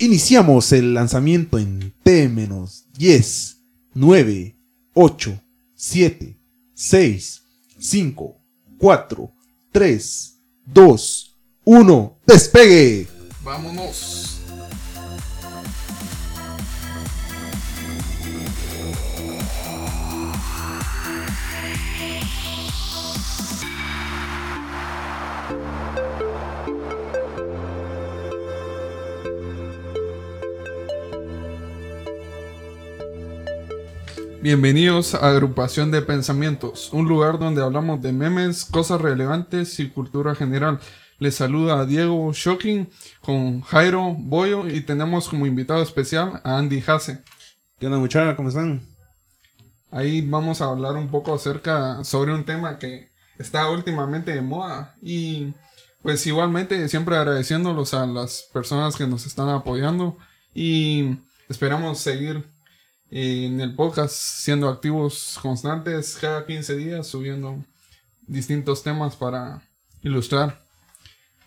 Iniciamos el lanzamiento en T-10, 9, 8, 7, 6, 5, 4, 3, 2, 1. ¡Despegue! Vámonos. Bienvenidos a Agrupación de Pensamientos, un lugar donde hablamos de memes, cosas relevantes y cultura general. Les saluda a Diego Shocking con Jairo Boyo y tenemos como invitado especial a Andy Hase. ¿Qué onda muchachos? ¿Cómo están? Ahí vamos a hablar un poco acerca sobre un tema que está últimamente de moda y pues igualmente siempre agradeciéndolos a las personas que nos están apoyando y esperamos seguir en el podcast siendo activos constantes cada 15 días subiendo distintos temas para ilustrar.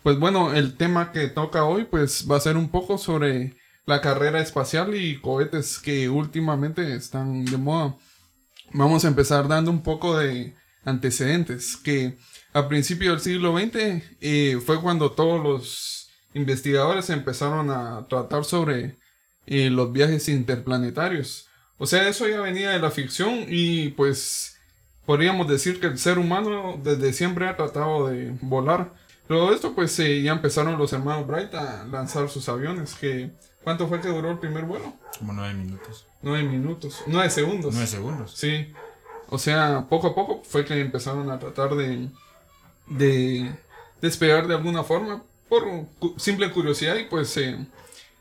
Pues bueno, el tema que toca hoy pues va a ser un poco sobre la carrera espacial y cohetes que últimamente están de moda. Vamos a empezar dando un poco de antecedentes que a principios del siglo XX eh, fue cuando todos los investigadores empezaron a tratar sobre eh, los viajes interplanetarios. O sea, eso ya venía de la ficción y pues podríamos decir que el ser humano desde siempre ha tratado de volar. De esto pues eh, ya empezaron los hermanos Bright a lanzar sus aviones. Que, ¿Cuánto fue que duró el primer vuelo? Como nueve minutos. Nueve minutos. Nueve segundos. Nueve segundos. Sí. O sea, poco a poco fue que empezaron a tratar de, de despegar de alguna forma por simple curiosidad y pues eh,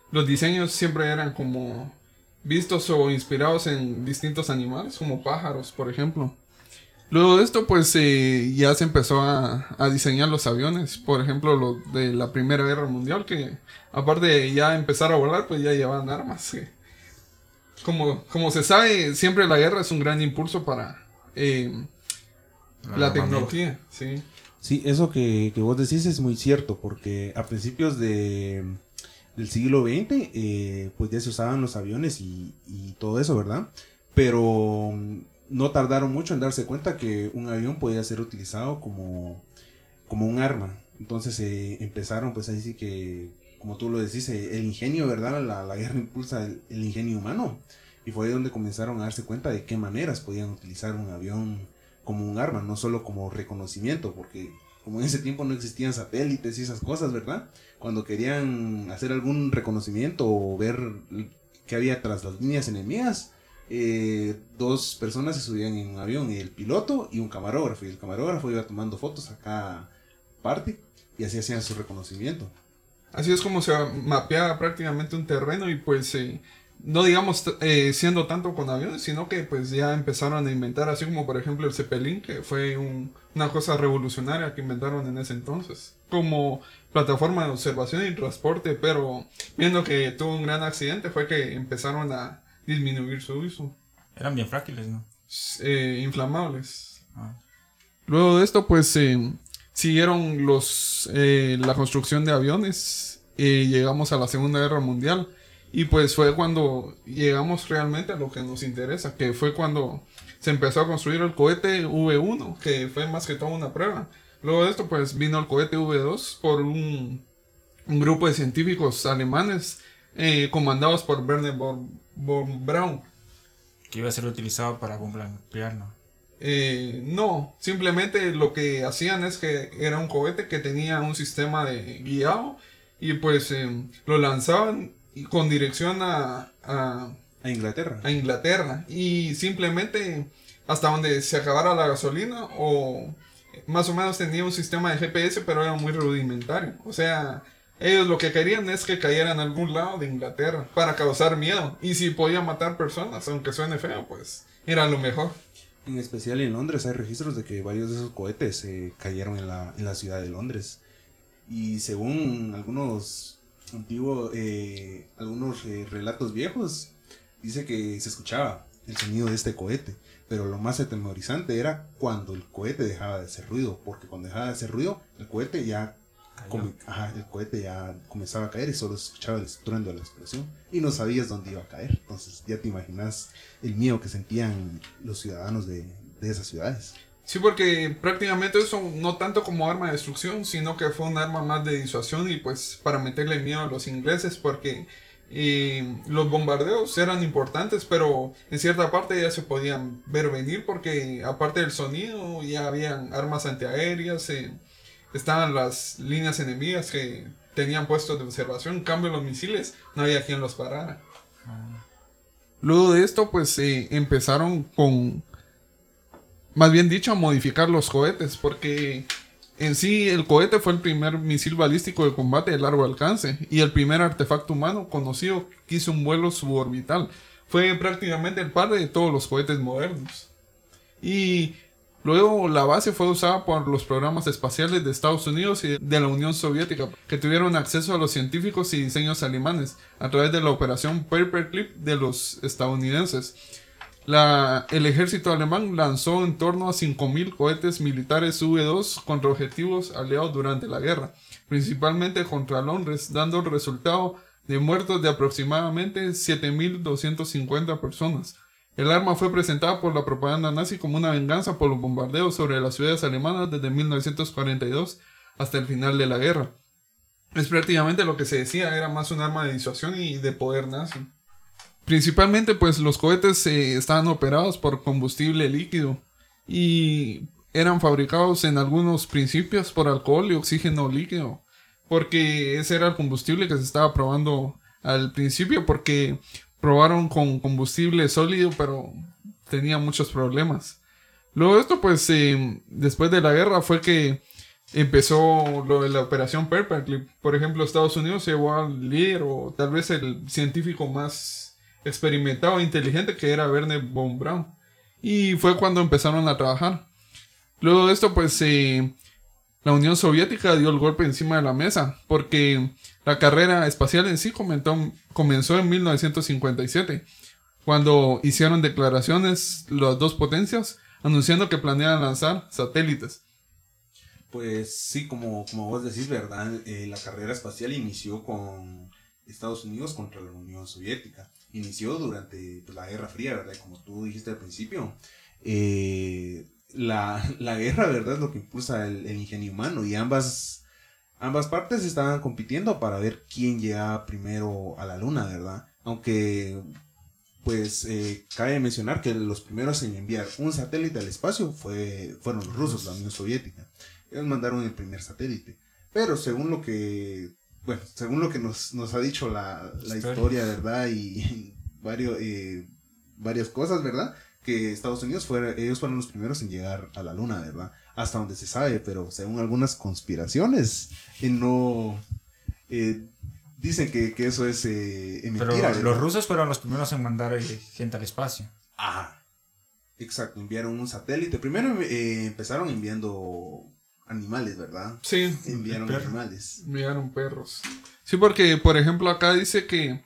los diseños siempre eran como vistos o inspirados en distintos animales, como pájaros, por ejemplo. Luego de esto, pues eh, ya se empezó a, diseñar los aviones, por ejemplo, los de la Primera Guerra Mundial, que aparte de ya empezar a volar, pues ya llevaban armas. como, como se sabe, siempre la guerra es un gran impulso para eh, la tecnología. Sí, sí eso que, que vos decís es muy cierto, porque a principios de del siglo XX, eh, pues ya se usaban los aviones y, todo eso, ¿verdad? Pero mm, no tardaron mucho en darse cuenta que un avión podía ser utilizado como, como un arma. Entonces eh, empezaron, pues ahí sí que, como tú lo decís, eh, el ingenio, ¿verdad? La, guerra impulsa el, el, ingenio humano. Y fue ahí donde comenzaron a darse cuenta de qué maneras podían utilizar un avión como un arma, no solo como reconocimiento, porque como en ese tiempo no existían satélites y esas cosas, ¿verdad? Cuando querían hacer algún reconocimiento o ver qué había tras las líneas enemigas, eh, dos personas se subían en un avión, el piloto y un camarógrafo, y el camarógrafo iba tomando fotos a cada parte y así hacían su reconocimiento. Así es como se mapeaba prácticamente un terreno y pues eh, no digamos eh, siendo tanto con aviones, sino que pues ya empezaron a inventar, así como por ejemplo el Zeppelin, que fue una cosa revolucionaria que inventaron en ese entonces, como plataforma de observación y transporte, pero viendo que tuvo un gran accidente fue que empezaron a disminuir su uso. Eran bien frágiles, ¿no? Eh, inflamables. Ah. Luego de esto pues eh, siguieron los, la construcción de aviones, y llegamos a la Segunda Guerra Mundial y pues fue cuando llegamos realmente a lo que nos interesa, que fue cuando se empezó a construir el cohete V1, que fue más que todo una prueba. Luego de esto pues vino el cohete V2 por un, grupo de científicos alemanes eh, comandados por Werner von, Braun. Que iba a ser utilizado para bomba nuclear, ¿no? Eh, no, simplemente lo que hacían es que era un cohete que tenía un sistema de guiado y pues eh, lo lanzaban con dirección a, a, Inglaterra. A Inglaterra. Y simplemente hasta donde se acabara la gasolina o más o menos tenía un sistema de GPS, pero era muy rudimentario. O sea, ellos lo que querían es que cayera en algún lado de Inglaterra para causar miedo. Y si podía matar personas, aunque suene feo, pues era lo mejor. En especial en Londres hay registros de que varios de esos cohetes cayeron en la, en la ciudad de Londres. Y según algunos antiguo, eh, algunos eh, relatos viejos, dice que se escuchaba el sonido de este cohete. Pero lo más atemorizante era cuando el cohete dejaba de hacer ruido, porque cuando dejaba de hacer ruido, el cohete ya come- ajá, el cohete ya comenzaba a caer y solo se escuchaba el estruendo de la explosión y no sabías dónde iba a caer. Entonces ya te imaginas el miedo que sentían los ciudadanos de, de esas ciudades. Sí, porque prácticamente eso no tanto como arma de destrucción, sino que fue un arma más de disuasión y pues para meterle miedo a los ingleses porque eh, los bombardeos eran importantes, pero en cierta parte ya se podían ver venir porque aparte del sonido ya habían armas antiaéreas, eh, estaban las líneas enemigas que tenían puestos de observación, en cambio los misiles no había quien los parara. Luego de esto pues eh, empezaron con más bien dicho, modificar los cohetes, porque en sí el cohete fue el primer misil balístico de combate de largo alcance y el primer artefacto humano conocido que hizo un vuelo suborbital. Fue prácticamente el padre de todos los cohetes modernos. Y luego la base fue usada por los programas espaciales de Estados Unidos y de la Unión Soviética, que tuvieron acceso a los científicos y diseños alemanes a través de la operación Paperclip de los estadounidenses. El ejército alemán lanzó en torno a 5.000 cohetes militares V2 contra objetivos aliados durante la guerra, principalmente contra Londres, dando el resultado de muertos de aproximadamente 7.250 personas. El arma fue presentada por la propaganda nazi como una venganza por los bombardeos sobre las ciudades alemanas desde 1942 hasta el final de la guerra. Es prácticamente lo que se decía, era más un arma de disuasión y de poder nazi. Principalmente pues los cohetes eh, estaban operados por combustible líquido y eran fabricados en algunos principios por alcohol y oxígeno líquido porque ese era el combustible que se estaba probando al principio porque probaron con combustible sólido pero tenía muchos problemas. Luego esto pues eh, después de la guerra fue que empezó lo de la operación Paperclip. Por ejemplo, Estados Unidos llevó al líder o tal vez el científico más experimentado e inteligente que era Werner von Braun. Y fue cuando empezaron a trabajar. Luego de esto, pues eh, la Unión Soviética dio el golpe encima de la mesa, porque la carrera espacial en sí comenzó en 1957, cuando hicieron declaraciones las dos potencias anunciando que planeaban lanzar satélites. Pues sí, como, como vos decís, ¿verdad? Eh, la carrera espacial inició con Estados Unidos contra la Unión Soviética. Inició durante pues, la Guerra Fría, ¿verdad? Como tú dijiste al principio. Eh, la, la guerra, ¿verdad? Es lo que impulsa el, ingenio humano y ambas, ambas partes estaban compitiendo para ver quién llegaba primero a la luna, ¿verdad? Aunque, pues, eh, cabe mencionar que los primeros en enviar un satélite al espacio fue, fueron los rusos, la Unión Soviética. Ellos mandaron el primer satélite. Pero según lo que, bueno, según lo que nos, nos ha dicho la, la Historia. historia, ¿verdad? Y varios, eh, varias cosas, ¿verdad? Que Estados Unidos fuera, ellos fueron los primeros en llegar a la luna, ¿verdad? Hasta donde se sabe, pero según algunas conspiraciones, eh, no... eh, dicen que, que eso es eh, Pero mentira. ¿verdad? los rusos fueron los primeros en mandar gente al espacio. Ah, exacto, enviaron un satélite. Primero empezaron enviando animales, ¿verdad? Sí, Enviaron perro. animales. Enviaron perros. Sí, porque, por ejemplo, acá dice que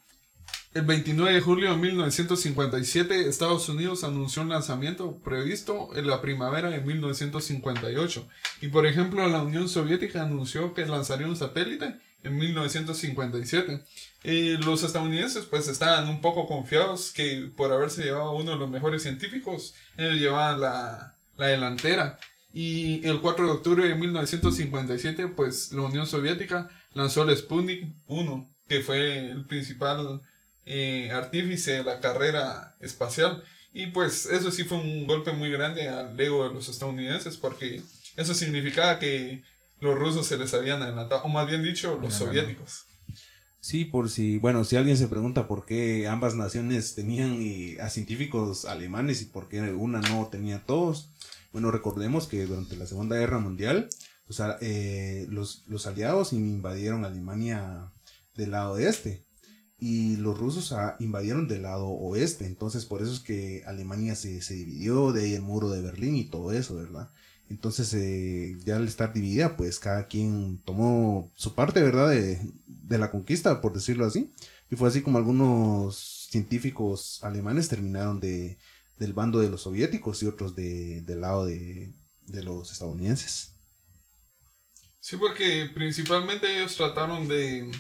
el 29 de julio de 1957 Estados Unidos anunció un lanzamiento previsto en la primavera de 1958. Y, por ejemplo, la Unión Soviética anunció que lanzaría un satélite en 1957. Eh, los estadounidenses pues estaban un poco confiados que por haberse llevado uno de los mejores científicos, ellos llevaban la, la delantera. Y el 4 de octubre de 1957, pues la Unión Soviética lanzó el Sputnik 1, que fue el principal eh, artífice de la carrera espacial. Y pues eso sí fue un golpe muy grande al ego de los estadounidenses, porque eso significaba que los rusos se les habían adelantado, o más bien dicho, los soviéticos. Sí, por si, bueno, si alguien se pregunta por qué ambas naciones tenían eh, a científicos alemanes y por qué una no tenía todos, bueno, recordemos que durante la Segunda Guerra Mundial, sea, eh, los, los aliados invadieron Alemania del lado este y los rusos ah, invadieron del lado oeste, entonces por eso es que Alemania se, se dividió, de ahí el muro de Berlín y todo eso, ¿verdad? Entonces, eh, ya al estar dividida, pues cada quien tomó su parte, ¿verdad? De, de la conquista, por decirlo así. Y fue así como algunos científicos alemanes terminaron de, del bando de los soviéticos y otros de, del lado de, de los estadounidenses. Sí, porque principalmente ellos trataron de...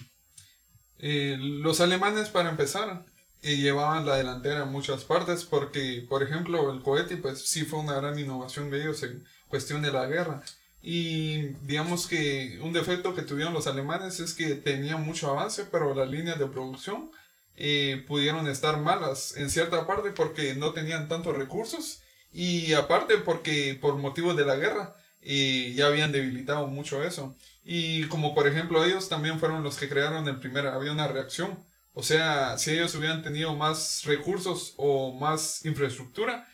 eh, los alemanes, para empezar, eh, llevaban la delantera en muchas partes porque, por ejemplo, el cohete, pues sí fue una gran innovación de ellos en cuestión de la guerra. Y digamos que un defecto que tuvieron los alemanes es que tenían mucho avance, pero las líneas de producción eh, pudieron estar malas en cierta parte porque no tenían tantos recursos y aparte porque por motivos de la guerra eh, ya habían debilitado mucho eso. Y como por ejemplo ellos también fueron los que crearon el primer avión a reacción. O sea, si ellos hubieran tenido más recursos o más infraestructura,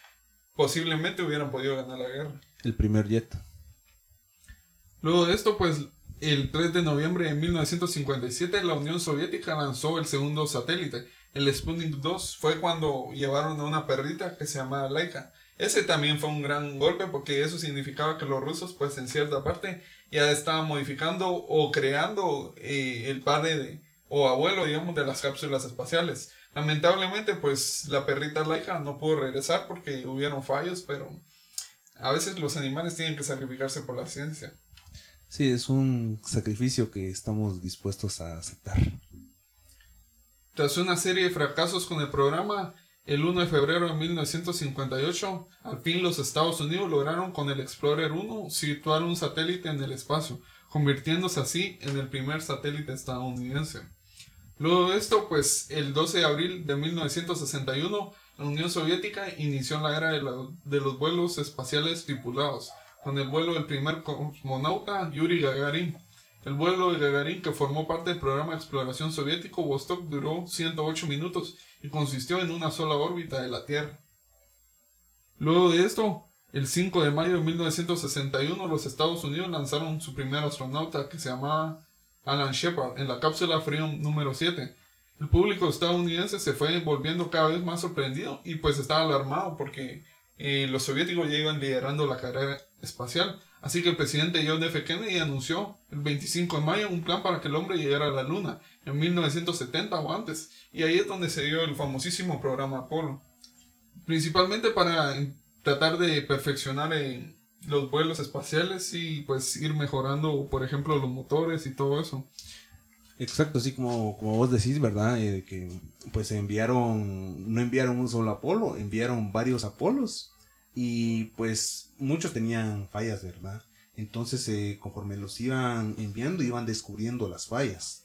posiblemente hubieran podido ganar la guerra. El primer jet. Luego de esto, pues el 3 de noviembre de 1957 la Unión Soviética lanzó el segundo satélite. El Sputnik 2 fue cuando llevaron a una perrita que se llamaba Laika. Ese también fue un gran golpe porque eso significaba que los rusos pues en cierta parte ya estaban modificando o creando eh, el padre o abuelo digamos de las cápsulas espaciales. Lamentablemente pues la perrita Laika no pudo regresar porque hubieron fallos pero a veces los animales tienen que sacrificarse por la ciencia. Sí, es un sacrificio que estamos dispuestos a aceptar. Tras una serie de fracasos con el programa, el 1 de febrero de 1958, al fin los Estados Unidos lograron con el Explorer 1 situar un satélite en el espacio, convirtiéndose así en el primer satélite estadounidense. Luego de esto, pues el 12 de abril de 1961, la Unión Soviética inició la era de, de los vuelos espaciales tripulados, con el vuelo del primer cosmonauta Yuri Gagarin. El vuelo de Gagarin, que formó parte del programa de exploración soviético Vostok, duró 108 minutos y consistió en una sola órbita de la Tierra. Luego de esto, el 5 de mayo de 1961, los Estados Unidos lanzaron su primer astronauta, que se llamaba Alan Shepard, en la cápsula Freedom número 7. El público estadounidense se fue volviendo cada vez más sorprendido y pues estaba alarmado porque eh, los soviéticos iban liderando la carrera espacial. Así que el presidente John F. Kennedy anunció el 25 de mayo un plan para que el hombre llegara a la Luna en 1970 o antes. Y ahí es donde se dio el famosísimo programa Apolo. Principalmente para tratar de perfeccionar eh, los vuelos espaciales y pues ir mejorando, por ejemplo, los motores y todo eso. Exacto, así como, como vos decís, ¿verdad? Eh, que pues enviaron, no enviaron un solo Apolo, enviaron varios Apolos y pues muchos tenían fallas, ¿verdad? Entonces eh, conforme los iban enviando iban descubriendo las fallas.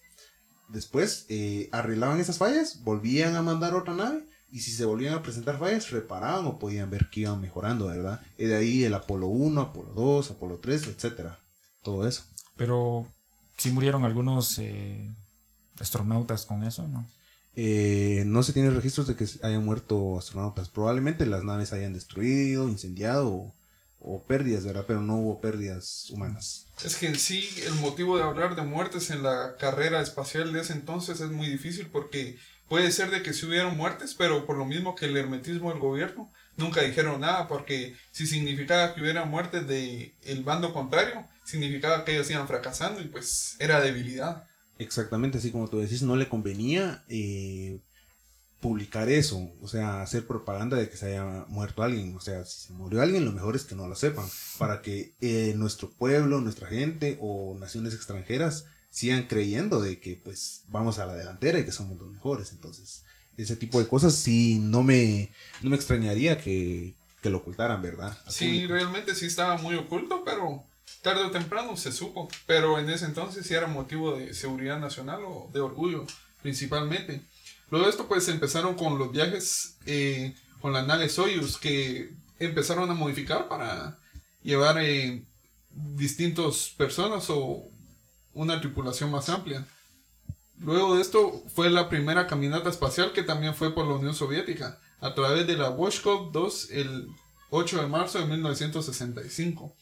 Después eh, arreglaban esas fallas, volvían a mandar otra nave y si se volvían a presentar fallas reparaban o podían ver que iban mejorando, ¿verdad? Y de ahí el Apolo 1, Apolo 2, Apolo 3, etcétera. Todo eso. Pero sí murieron algunos eh, astronautas con eso, ¿no? Eh, no se tiene registros de que hayan muerto astronautas. Probablemente las naves hayan destruido, incendiado o, o pérdidas, ¿verdad? Pero no hubo pérdidas humanas. Es que en sí el motivo de hablar de muertes en la carrera espacial de ese entonces es muy difícil porque puede ser de que sí hubieron muertes, pero por lo mismo que el hermetismo del gobierno nunca dijeron nada porque si significaba que hubiera muertes de el bando contrario, significaba que ellos iban fracasando y pues era debilidad. Exactamente, así como tú decís, no le convenía eh, publicar eso, o sea, hacer propaganda de que se haya muerto alguien. O sea, si se murió alguien, lo mejor es que no lo sepan, para que eh, nuestro pueblo, nuestra gente o naciones extranjeras sigan creyendo de que pues vamos a la delantera y que somos los mejores. Entonces, ese tipo de cosas sí no me, no me extrañaría que, que lo ocultaran, ¿verdad? Al Sí, público. realmente sí estaba muy oculto, pero tarde o temprano se supo. Pero en ese entonces sí era motivo de seguridad nacional o de orgullo, principalmente. Luego de esto, pues empezaron con los viajes eh, con la nave Soyuz, que empezaron a modificar para llevar eh, distintas personas o una tripulación más amplia. Luego de esto fue la primera caminata espacial que también fue por la Unión Soviética, a través de la Voshkov 2 el 8 de marzo de 1965.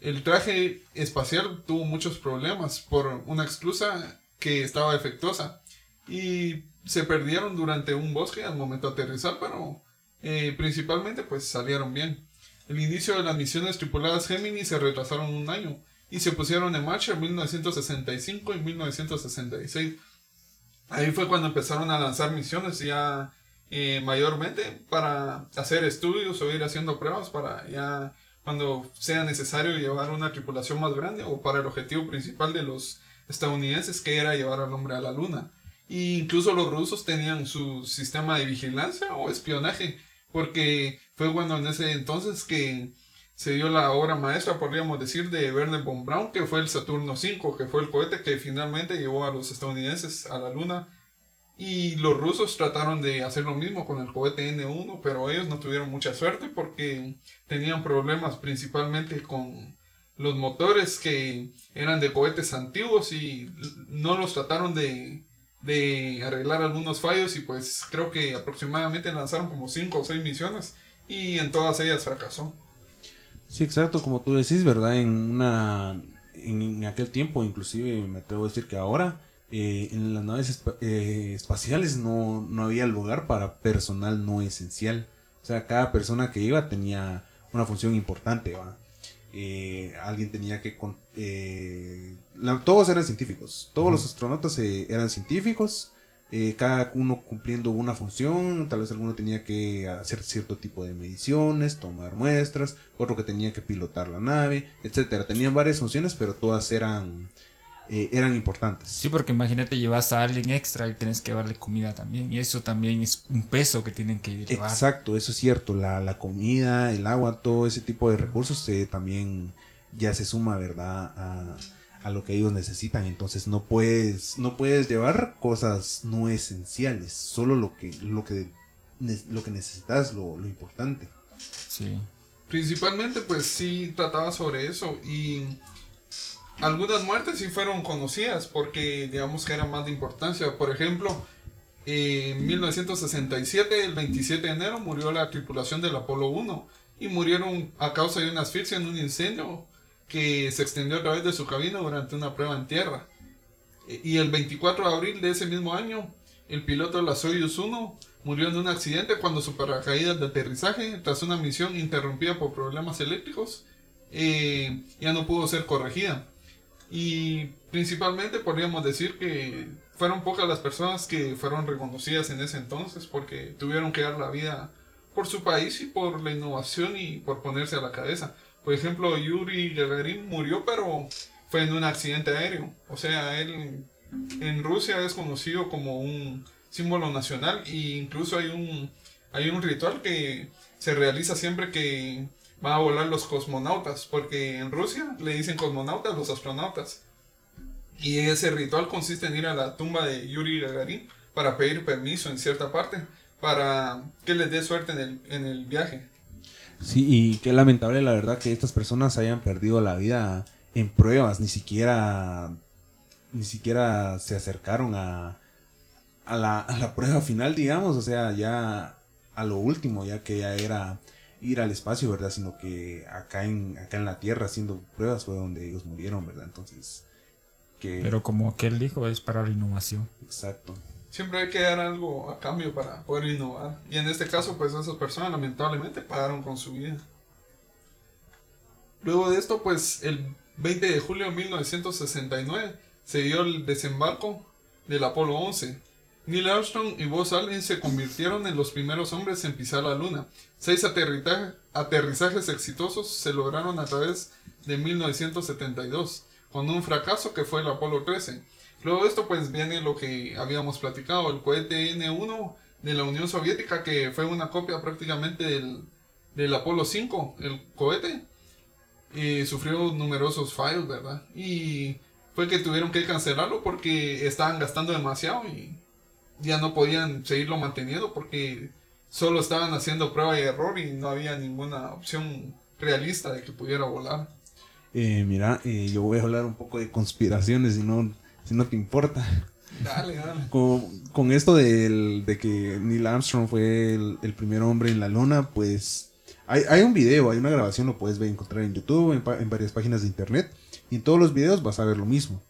El traje espacial tuvo muchos problemas por una excusa que estaba defectuosa y se perdieron durante un bosque al momento de aterrizar, pero eh, principalmente pues salieron bien. El inicio de las misiones tripuladas Gemini se retrasaron un año y se pusieron en marcha en 1965 y 1966. Ahí fue cuando empezaron a lanzar misiones ya eh, mayormente para hacer estudios o ir haciendo pruebas para ya cuando sea necesario llevar una tripulación más grande o para el objetivo principal de los estadounidenses que era llevar al hombre a la luna. E incluso los rusos tenían su sistema de vigilancia o espionaje, porque fue bueno en ese entonces que se dio la obra maestra, podríamos decir, de Werner von Braun, que fue el Saturno V, que fue el cohete que finalmente llevó a los estadounidenses a la luna. Y los rusos trataron de hacer lo mismo con el cohete N1, pero ellos no tuvieron mucha suerte porque tenían problemas principalmente con los motores que eran de cohetes antiguos y no los trataron de, de arreglar algunos fallos y pues creo que aproximadamente lanzaron como 5 o 6 misiones y en todas ellas fracasó. Sí, exacto, como tú decís, ¿verdad? En una en aquel tiempo, inclusive me atrevo a decir que ahora eh, en las naves eh, espaciales no, no, había lugar para personal no esencial. O sea, cada persona que iba tenía una función importante. Eh, alguien tenía que... todos eran científicos. Todos los astronautas eran científicos. cada uno cumpliendo una función. Tal vez alguno tenía que hacer cierto tipo de mediciones, tomar muestras. Otro que tenía que pilotar la nave, etcétera. Tenían varias funciones, pero todas eran eh, eran importantes. Sí, porque imagínate, llevas a alguien extra y tienes que darle comida también. Y eso también es un peso que tienen que llevar. Exacto, eso es cierto. La, la comida, el agua, todo ese tipo de recursos eh, también ya se suma, ¿verdad? A, a, lo que ellos necesitan. Entonces no puedes, no puedes llevar cosas no esenciales. Solo lo que, lo que, lo que necesitas, lo, lo importante. Sí. Principalmente, pues sí trataba sobre eso. Y algunas muertes sí fueron conocidas porque digamos que eran más de importancia. Por ejemplo, en 1967, el 27 de enero, murió la tripulación del Apolo 1 y murieron a causa de una asfixia en un incendio que se extendió a través de su cabina durante una prueba en tierra. Y el 24 de abril de ese mismo año, el piloto de la Soyuz 1 murió en un accidente cuando su paracaídas de aterrizaje, tras una misión interrumpida por problemas eléctricos, eh, ya no pudo ser corregida. Y principalmente podríamos decir que fueron pocas las personas que fueron reconocidas en ese entonces porque tuvieron que dar la vida por su país y por la innovación y por ponerse a la cabeza. Por ejemplo, Yuri Gagarin murió pero fue en un accidente aéreo. O sea, él en Rusia es conocido como un símbolo nacional e incluso hay un, hay un ritual que se realiza siempre que van a volar los cosmonautas, porque en Rusia le dicen cosmonautas los astronautas. Y ese ritual consiste en ir a la tumba de Yuri Gagarin para pedir permiso en cierta parte, para que les dé suerte en el, en el viaje. Sí, y qué lamentable la verdad que estas personas hayan perdido la vida en pruebas, ni siquiera, ni siquiera se acercaron a, a, la, a la prueba final, digamos, o sea, ya a lo último, ya que ya era ir al espacio, ¿verdad? Sino que acá en, acá en la Tierra haciendo pruebas fue donde ellos murieron, ¿verdad? Entonces, que... Pero como aquel dijo, es para la innovación. Exacto. Siempre hay que dar algo a cambio para poder innovar. Y en este caso, pues esas personas lamentablemente pagaron con su vida. Luego de esto, pues el 20 de julio de 1969 se dio el desembarco del Apolo 11 Neil Armstrong y Buzz Aldrin se convirtieron en los primeros hombres en pisar la Luna. Seis aterrizajes exitosos se lograron a través de 1972, con un fracaso que fue el Apolo 13. Luego de esto pues viene lo que habíamos platicado, el cohete N1 de la Unión Soviética, que fue una copia prácticamente del, del Apolo 5, el cohete, y sufrió numerosos fallos, ¿verdad? Y fue que tuvieron que cancelarlo porque estaban gastando demasiado y ya no podían seguirlo manteniendo porque solo estaban haciendo prueba y error y no había ninguna opción realista de que pudiera volar. Eh, mira, eh, yo voy a hablar un poco de conspiraciones si no, si no te importa. Dale, dale. Con, esto de que Neil Armstrong fue el, primer hombre en la luna, pues hay, hay, un video, hay una grabación, lo puedes ver, encontrar en YouTube, en, en varias páginas de internet. Y en todos los videos vas a ver lo mismo.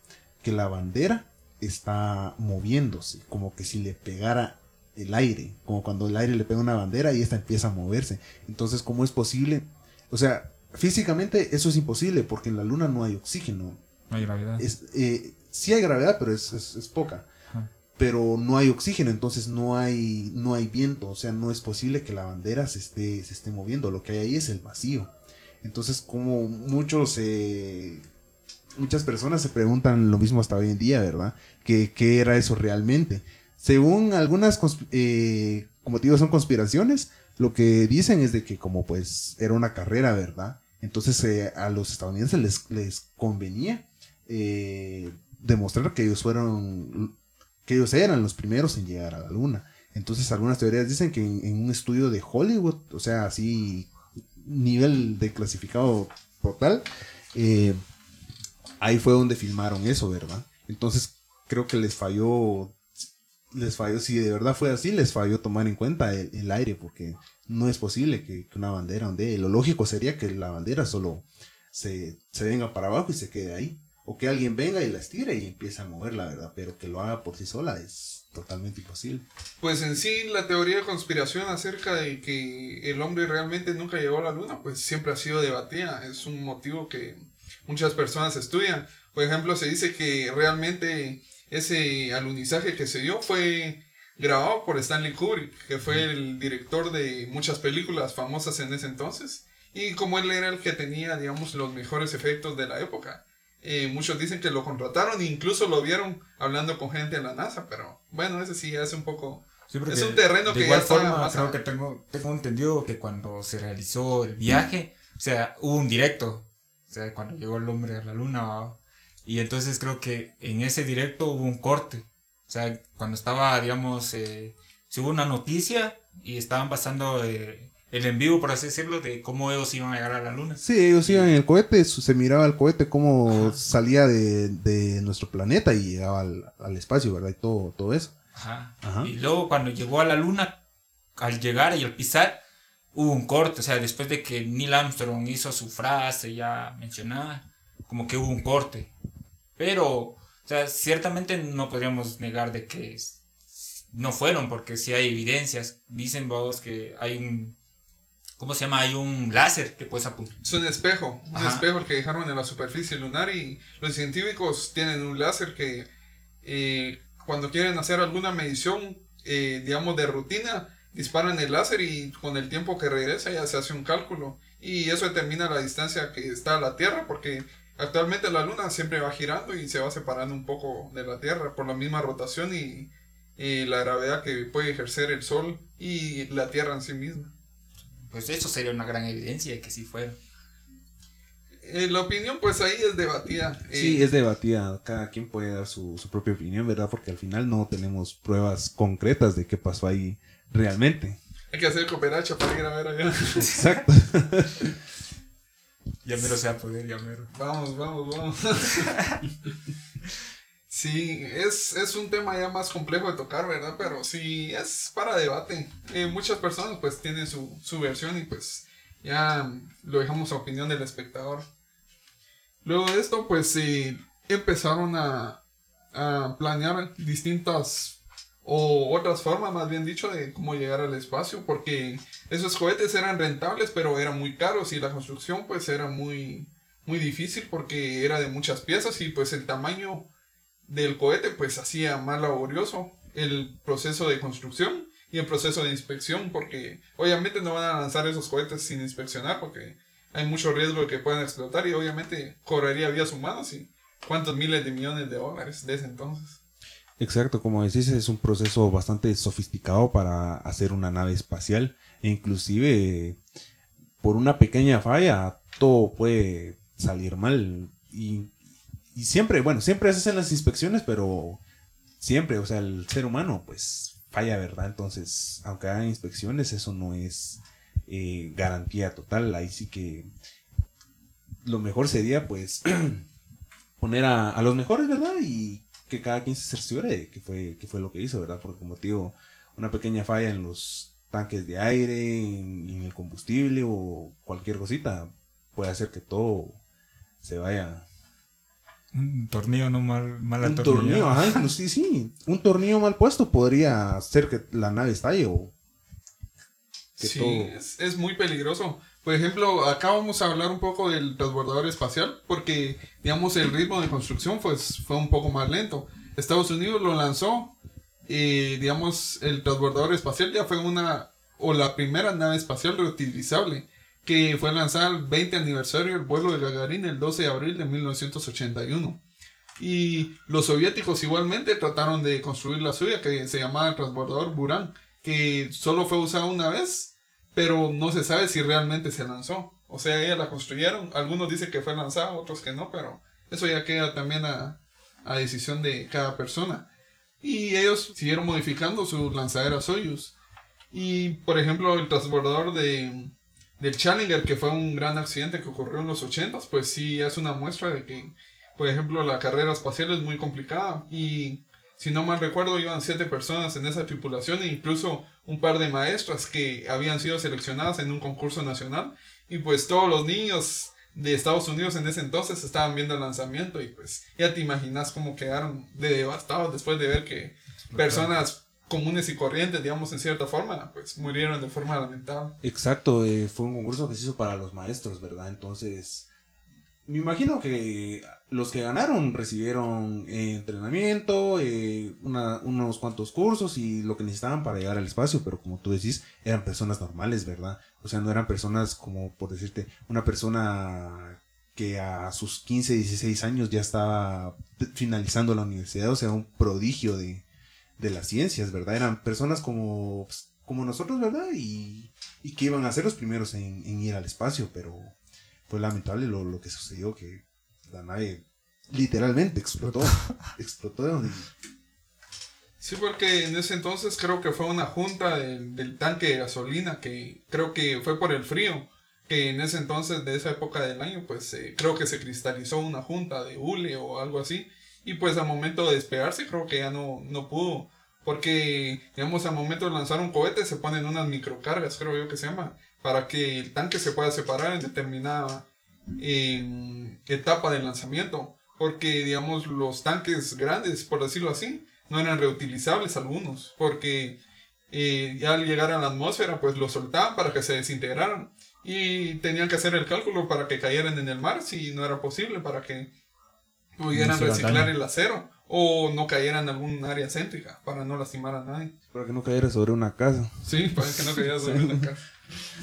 Que la bandera está moviéndose, como que si le pegara el aire, como cuando el aire le pega una bandera y esta empieza a moverse. Entonces, ¿cómo es posible? O sea, físicamente eso es imposible porque en la luna no hay oxígeno. No hay gravedad. Es, eh, sí hay gravedad, pero es, es, poca. Pero no hay oxígeno, entonces no hay, no hay viento. O sea, no es posible que la bandera se esté, se esté moviendo. Lo que hay ahí es el vacío. Entonces, como muchos, eh, muchas personas se preguntan lo mismo hasta hoy en día, ¿verdad? ¿Qué, qué era eso realmente? Según algunas, eh, como te digo, son conspiraciones, lo que dicen es de que como pues era una carrera, ¿verdad? Entonces eh, a los estadounidenses les, les convenía eh, demostrar que ellos fueron, que ellos eran los primeros en llegar a la luna. Entonces algunas teorías dicen que en, un estudio de Hollywood, o sea, así nivel de clasificado total, eh, ahí fue donde filmaron eso, ¿verdad? Entonces creo que les falló, les falló, si de verdad fue así, les falló tomar en cuenta el, aire, porque no es posible que, una bandera ondee. Lo lógico sería que la bandera solo se, se venga para abajo y se quede ahí o que alguien venga y la estire y empiece a mover, la verdad, pero que lo haga por sí sola es totalmente imposible. Pues en sí, la teoría de conspiración acerca de que el hombre realmente nunca llegó a la luna, pues siempre ha sido debatida, es un motivo que muchas personas estudian. Por ejemplo, se dice que realmente ese alunizaje que se dio fue grabado por Stanley Kubrick, que fue el director de muchas películas famosas en ese entonces. Y como él era el que tenía, digamos, los mejores efectos de la época, eh, muchos dicen que lo contrataron e incluso lo vieron hablando con gente en la NASA, pero bueno, ese sí hace un poco... es un terreno de que igual forma, creo que tengo, tengo entendido que cuando se realizó el viaje, o sea, hubo un directo, sea, cuando llegó el hombre a la luna, y entonces creo que en ese directo hubo un corte, o sea, cuando estaba, digamos, eh, se hubo una noticia y estaban pasando... Eh, el en vivo, por así decirlo, de cómo ellos iban a llegar a la luna. Sí, ellos iban en el cohete, se miraba el cohete cómo salía de, nuestro planeta y llegaba al, espacio, ¿verdad? Y todo, todo eso. Ajá. Y luego cuando llegó a la luna, al llegar y al pisar, hubo un corte, o sea, después de que Neil Armstrong hizo su frase ya mencionada, como que hubo un corte. Pero, o sea, ciertamente no podríamos negar de que no fueron, porque si hay evidencias. Dicen vos que hay un ¿Cómo se llama? Hay un láser que puedes apuntar. Es un espejo, un espejo que dejaron en la superficie lunar y los científicos tienen un láser que eh, cuando quieren hacer alguna medición, eh, digamos, de rutina, disparan el láser y con el tiempo que regresa ya se hace un cálculo y eso determina la distancia que está a la Tierra porque actualmente la Luna siempre va girando y se va separando un poco de la Tierra por la misma rotación y, y la gravedad que puede ejercer el Sol y la Tierra en sí misma pues eso sería una gran evidencia de que sí fueron. Eh, la opinión, pues ahí es debatida. Sí, eh, es debatida. Cada quien puede dar su, propia opinión, ¿verdad? Porque al final no tenemos pruebas concretas de qué pasó ahí realmente. Hay que hacer cooperacha para ir a ver allá. Exacto. ya mero se va a poder, ya mero. Vamos, vamos, vamos. Sí, es, es, un tema ya más complejo de tocar, ¿verdad? Pero sí, es para debate. Eh, muchas personas pues tienen su, su, versión y pues ya lo dejamos a opinión del espectador. Luego de esto pues sí, empezaron a, a planear distintas o otras formas, más bien dicho, de cómo llegar al espacio, porque esos cohetes eran rentables, pero eran muy caros y la construcción pues era muy, muy difícil porque era de muchas piezas y pues el tamaño del cohete, pues hacía más laborioso el proceso de construcción y el proceso de inspección, porque obviamente no van a lanzar esos cohetes sin inspeccionar, porque hay mucho riesgo de que puedan explotar y obviamente cobraría vidas humanas y cuántos miles de millones de dólares de ese entonces. Exacto, como decís, es un proceso bastante sofisticado para hacer una nave espacial e inclusive por una pequeña falla todo puede salir mal y siempre, bueno, siempre se hacen las inspecciones, pero siempre, o sea, el ser humano, pues falla, ¿verdad? Entonces, aunque hagan inspecciones, eso no es eh, garantía total. Ahí sí que lo mejor sería, pues, poner a, los mejores, ¿verdad? Y que cada quien se cerciore que fue, que fue lo que hizo, ¿verdad? Porque, como te digo, una pequeña falla en los tanques de aire, en, en el combustible o cualquier cosita puede hacer que todo se vaya un tornillo no mal, mal Un tornillo, ajá, sí, sí. Un tornillo mal puesto podría hacer que la nave estalle o sí, es, muy peligroso. Por ejemplo, acá vamos a hablar un poco del transbordador espacial, porque, digamos, el ritmo de construcción pues, fue un poco más lento. Estados Unidos lo lanzó digamos, el transbordador espacial ya fue una, o la primera nave espacial reutilizable. que fue lanzada el 20 aniversario del vuelo de Gagarin el 12 de abril de 1981. Y los soviéticos igualmente trataron de construir la suya, que se llamaba el transbordador Buran, que solo fue usada una vez, pero no se sabe si realmente se lanzó. O sea, ella la construyeron. Algunos dicen que fue lanzada, otros que no, pero eso ya queda también a, decisión de cada persona. Y ellos siguieron modificando su lanzadera Soyuz. Y, por ejemplo, el transbordador de, del Challenger, que fue un gran accidente que ocurrió en los 80, pues sí es una muestra de que, por ejemplo, la carrera espacial es muy complicada. Y, si no mal recuerdo, iban siete personas en esa tripulación e incluso un par de maestras que habían sido seleccionadas en un concurso nacional. Y pues todos los niños de Estados Unidos en ese entonces estaban viendo el lanzamiento y pues ya te imaginas cómo quedaron de devastados después de ver que personas comunes y corrientes, digamos en cierta forma, pues murieron de forma lamentable. Exacto, eh, fue un concurso que se hizo para los maestros, ¿verdad? Entonces, me imagino que los que ganaron recibieron eh, entrenamiento, eh, una- unos cuantos cursos y lo que necesitaban para llegar al espacio, pero como tú decís, eran personas normales, ¿verdad? O sea, no eran personas como, por decirte, una persona que a sus 15, 16 años ya estaba finalizando la universidad, o sea, un prodigio de, de las ciencias, ¿verdad? Eran personas como, pues, como nosotros, ¿verdad? Y, y que iban a ser los primeros en, en ir al espacio, pero fue lamentable lo, lo que sucedió, que la nave literalmente explotó. explotó. Sí, porque en ese entonces creo que fue una junta del, del tanque de gasolina que creo que fue por el frío. Que en ese entonces, de esa época del año, pues eh, creo que se cristalizó una junta de hule o algo así. Y pues al momento de despegarse, creo que ya no, no pudo. Porque, digamos, al momento de lanzar un cohete se ponen unas microcargas, creo yo que se llama, para que el tanque se pueda separar en determinada em, etapa del lanzamiento. Porque, digamos, los tanques grandes, por decirlo así, no eran reutilizables algunos, porque eh, ya al llegar a la atmósfera, pues los soltaban para que se desintegraran y tenían que hacer el cálculo para que cayeran en el mar si no era posible, para que pudieran hicieran reciclar daño. el acero o no cayeran en algún área céntrica para no lastimar a nadie. Para que no cayera sobre una casa. Sí, para que no cayera sobre la casa.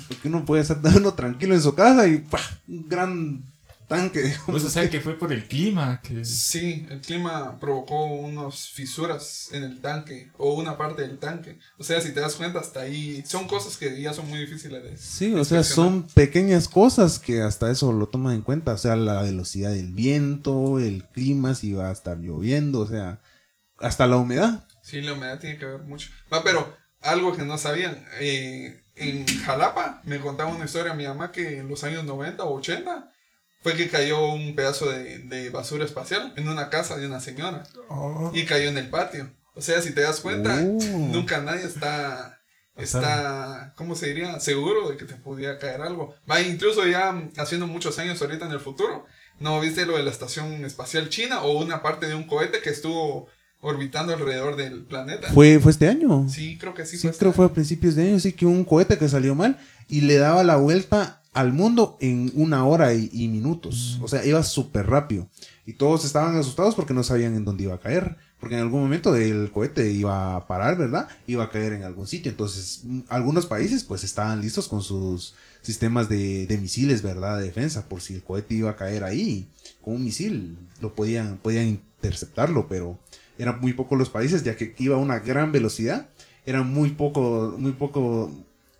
Porque uno puede estar uno tranquilo en su casa y ¡pah! un gran tanque. Pues o sea que fue por el clima. Que... Sí, el clima provocó unas fisuras en el tanque o una parte del tanque. O sea, si te das cuenta, hasta ahí son cosas que ya son muy difíciles de... Sí, o sea, son pequeñas cosas que hasta eso lo toman en cuenta. O sea, la velocidad del viento, el clima, si va a estar lloviendo, o sea, hasta la humedad. Sí, la humedad tiene que ver mucho. Va, pero algo que no sabían, eh, en Jalapa me contaba una historia mi mamá que en los años 90 o 80 fue que cayó un pedazo de, de basura espacial en una casa de una señora y cayó en el patio. O sea, si te das cuenta, Oh. nunca nadie está, está, ¿cómo se diría? Seguro de que te pudiera caer algo. Va, incluso ya haciendo muchos años ahorita en el futuro, ¿no viste lo de la estación espacial china o una parte de un cohete que estuvo orbitando alrededor del planeta? Fue, fue este año. Sí, creo que sí. Sí, fue creo este fue a principios de año, sí, que un cohete que salió mal y le daba la vuelta al mundo en una hora y, y minutos. O sea, iba súper rápido. Y todos estaban asustados porque no sabían en dónde iba a caer. Porque en algún momento el cohete iba a parar, ¿verdad? Iba a caer en algún sitio. Entonces, mm, algunos países pues estaban listos con sus sistemas de, de misiles, ¿verdad? De defensa, por si el cohete iba a caer ahí. Con un misil lo podían, podían interceptarlo, pero eran muy pocos los países, ya que iba a una gran velocidad. Eran muy poco, muy poco,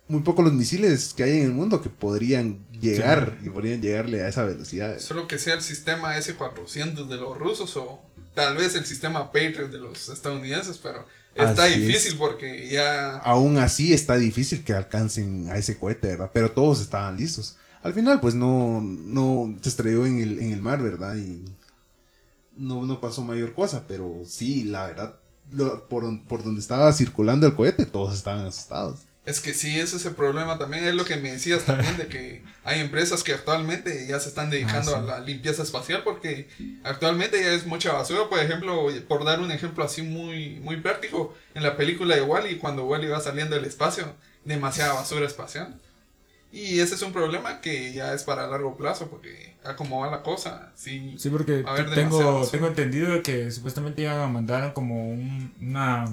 muy pocos los misiles que hay en el mundo que podrían llegar y podrían llegarle a esa velocidad. Solo que sea el sistema S-400 de los rusos o tal vez el sistema Patriot de los estadounidenses, pero está Así difícil es. porque ya... Aún así está difícil que alcancen a ese cohete, ¿verdad? Pero todos estaban listos. Al final, pues no, no se estrelló en el, en el mar, ¿verdad? Y no, no pasó mayor cosa, pero sí, la verdad, lo- por, por donde estaba circulando el cohete, todos estaban asustados. Es que sí, ese es el problema también. Es lo que me decías también de que hay empresas que actualmente ya se están dedicando Ah, sí. a la limpieza espacial porque actualmente ya es mucha basura. Por ejemplo, por dar un ejemplo así muy, muy práctico, en la película de Wally, cuando Wally va saliendo del espacio, demasiada basura espacial. Y ese es un problema que ya es para largo plazo porque a cómo va la cosa, sí. Sí, porque A ver, tengo, tengo entendido que supuestamente iban a mandar como un, una,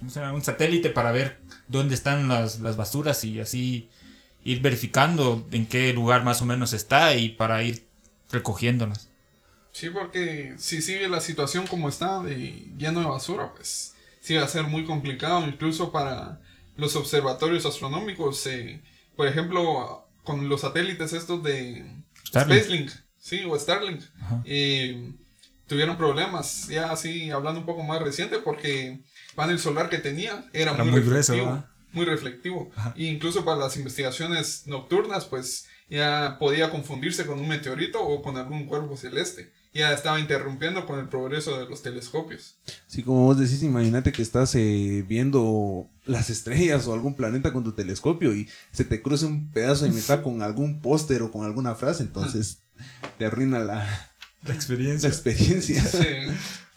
un satélite para ver dónde están las, las basuras y así ir verificando en qué lugar más o menos está y para ir recogiéndolas. Sí, porque si sigue la situación como está, de lleno de basura, pues sí va a ser muy complicado, incluso para los observatorios astronómicos. Eh, por ejemplo, con los satélites estos de Starlink. Spacelink, sí, o Starlink, eh, tuvieron problemas, ya así hablando un poco más reciente, porque el panel solar que tenía era, Era muy, muy grueso, reflectivo. ¿verdad? muy reflectivo. E incluso para las investigaciones nocturnas, pues ya podía confundirse con un meteorito o con algún cuerpo celeste. Ya estaba interrumpiendo con el progreso de los telescopios. Sí, como vos decís, imagínate que estás eh, viendo las estrellas o algún planeta con tu telescopio y se te cruza un pedazo de metal con algún póster o con alguna frase, entonces te arruina la, La la experiencia. experiencia. Sí.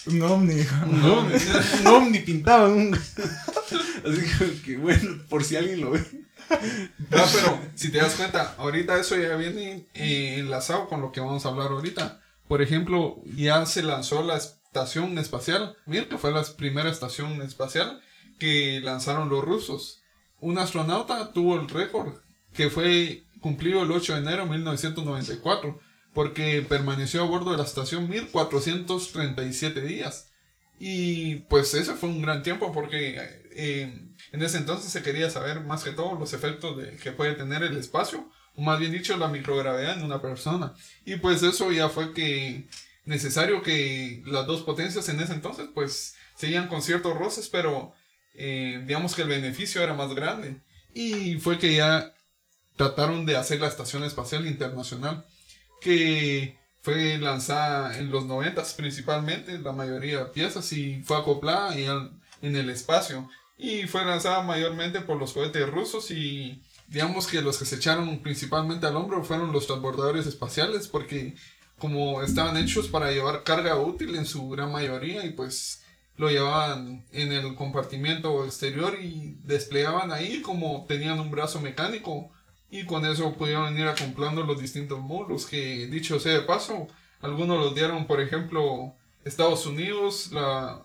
Un ovni. No, un ovni pintaba un... Así que, que bueno, por si alguien lo ve. No, pero si te das cuenta, ahorita eso ya viene eh, enlazado con lo que vamos a hablar ahorita. Por ejemplo, ya se lanzó la estación espacial. Mir, que fue la primera estación espacial que lanzaron los rusos. Un astronauta tuvo el récord, que fue cumplido el 8 de enero de 1994, porque permaneció a bordo de la estación 1437 días. Y pues ese fue un gran tiempo porque eh, en ese entonces se quería saber más que todo los efectos de, que puede tener el espacio, más bien dicho la microgravedad en una persona. Y pues eso ya fue que necesario que las dos potencias en ese entonces pues seguían con ciertos roces, pero eh, digamos que el beneficio era más grande. Y fue que ya trataron de hacer la Estación Espacial Internacional, que fue lanzada en los 90 principalmente, la mayoría de piezas, y fue acoplada en el espacio. Y fue lanzada mayormente por los cohetes rusos y digamos que los que se echaron principalmente al hombro fueron los transbordadores espaciales porque como estaban hechos para llevar carga útil en su gran mayoría y pues lo llevaban en el compartimiento exterior y desplegaban ahí como tenían un brazo mecánico y con eso pudieron ir acoplando los distintos módulos que dicho sea de paso algunos los dieron por ejemplo Estados Unidos la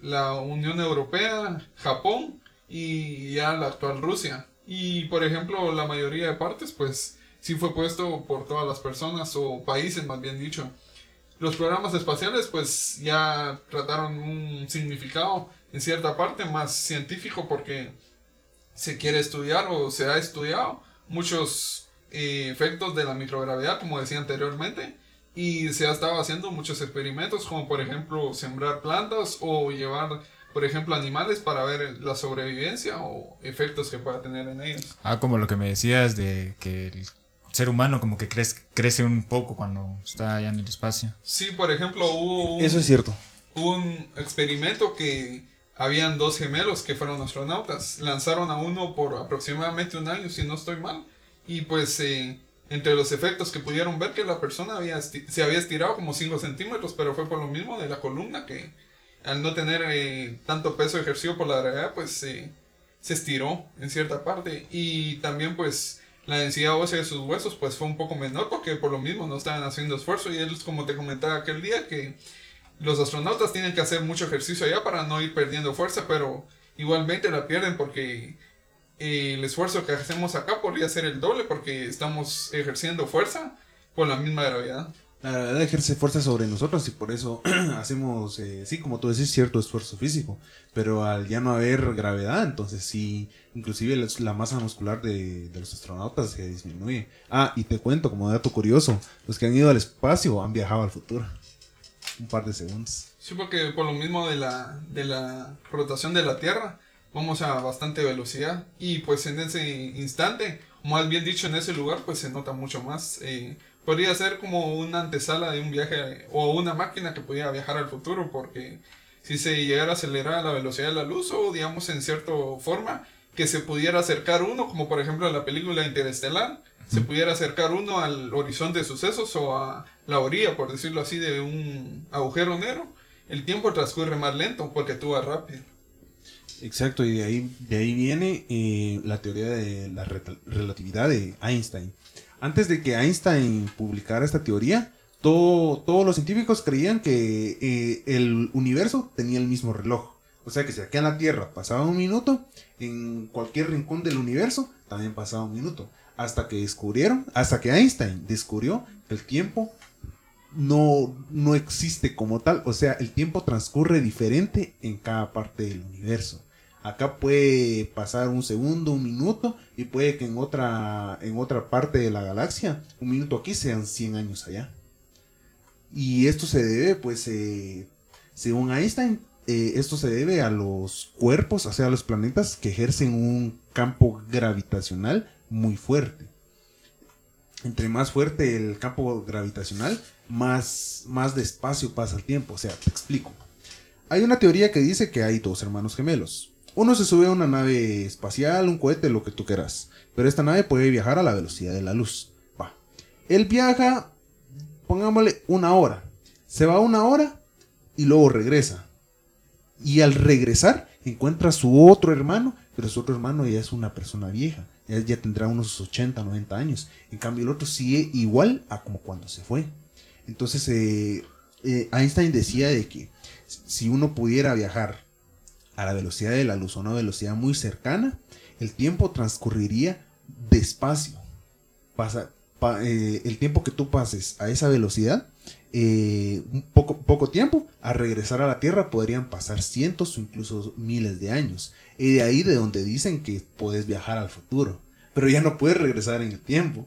la Unión Europea Japón y ya la actual Rusia y por ejemplo la mayoría de partes pues sí fue puesto por todas las personas o países más bien dicho. Los programas espaciales pues ya trataron un significado en cierta parte más científico porque se quiere estudiar o se ha estudiado muchos eh, efectos de la microgravedad como decía anteriormente y se ha estado haciendo muchos experimentos como por ejemplo sembrar plantas o llevar por ejemplo animales para ver la sobrevivencia o efectos que pueda tener en ellos. Ah, como lo que me decías de que el ser humano como que crece, crece un poco cuando está allá en el espacio. Sí, por ejemplo hubo un, Eso es cierto. un experimento que habían dos gemelos que fueron astronautas. Lanzaron a uno por aproximadamente un año, si no estoy mal. Y pues eh, entre los efectos que pudieron ver que la persona había se había estirado como 5 centímetros, pero fue por lo mismo de la columna que al no tener eh, tanto peso ejercido por la gravedad, pues se estiró en cierta parte. Y también pues la densidad ósea de sus huesos pues fue un poco menor porque por lo mismo no estaban haciendo esfuerzo. Y él, como te comentaba aquel día, que los astronautas tienen que hacer mucho ejercicio allá para no ir perdiendo fuerza, pero igualmente la pierden porque eh, el esfuerzo que hacemos acá podría ser el doble porque estamos ejerciendo fuerza por la misma gravedad. La gravedad ejerce fuerza sobre nosotros y por eso hacemos, eh, sí, como tú decís, cierto esfuerzo físico. Pero al ya no haber gravedad, entonces sí, inclusive la, masa muscular de, los astronautas se disminuye. Ah, y te cuento, como dato curioso, los que han ido al espacio han viajado al futuro. Un par de segundos. Sí, porque por lo mismo de la, de la rotación de la Tierra, vamos a bastante velocidad. Y pues en ese instante, más bien dicho en ese lugar, pues se nota mucho más. Eh, podría ser como una antesala de un viaje o una máquina que pudiera viajar al futuro, porque si se llegara a acelerar la velocidad de la luz o digamos en cierta forma que se pudiera acercar uno, como por ejemplo en la película Interestelar, se pudiera acercar uno al horizonte de sucesos o a la orilla, por decirlo así, de un agujero negro, el tiempo transcurre más lento porque tú vas rápido. Exacto, y de ahí, de ahí viene eh, la teoría de la re- relatividad de Einstein. Antes de que Einstein publicara esta teoría, todo- todos los científicos creían que eh, el universo tenía el mismo reloj. O sea que si aquí en la Tierra pasaba un minuto, en cualquier rincón del universo también pasaba un minuto. Hasta que descubrieron, hasta que Einstein descubrió que el tiempo no, no existe como tal. O sea, el tiempo transcurre diferente en cada parte del universo. Acá puede pasar un segundo, un minuto, y puede que en otra, en otra parte de la galaxia, un minuto aquí sean 100 años allá. Y esto se debe, pues, eh, según Einstein, eh, esto se debe a los cuerpos, o sea, a los planetas que ejercen un campo gravitacional muy fuerte. Entre más fuerte el campo gravitacional, más, más despacio pasa el tiempo. O sea, te explico. Hay una teoría que dice que hay dos hermanos gemelos. Uno se sube a una nave espacial, un cohete, lo que tú quieras. Pero esta nave puede viajar a la velocidad de la luz. Va. Él viaja, pongámosle una hora. Se va una hora y luego regresa. Y al regresar encuentra a su otro hermano, pero su otro hermano ya es una persona vieja. Ya, tendrá unos 80, 90 años. En cambio el otro sigue igual a como cuando se fue. Entonces eh, eh, Einstein decía de que si uno pudiera viajar a la velocidad de la luz a una velocidad muy cercana, el tiempo transcurriría despacio. Pasa, pa- eh, el tiempo que tú pases a esa velocidad, eh, poco, poco tiempo, a regresar a la Tierra podrían pasar cientos o incluso miles de años. Y de ahí de donde dicen que puedes viajar al futuro, pero ya no puedes regresar en el tiempo.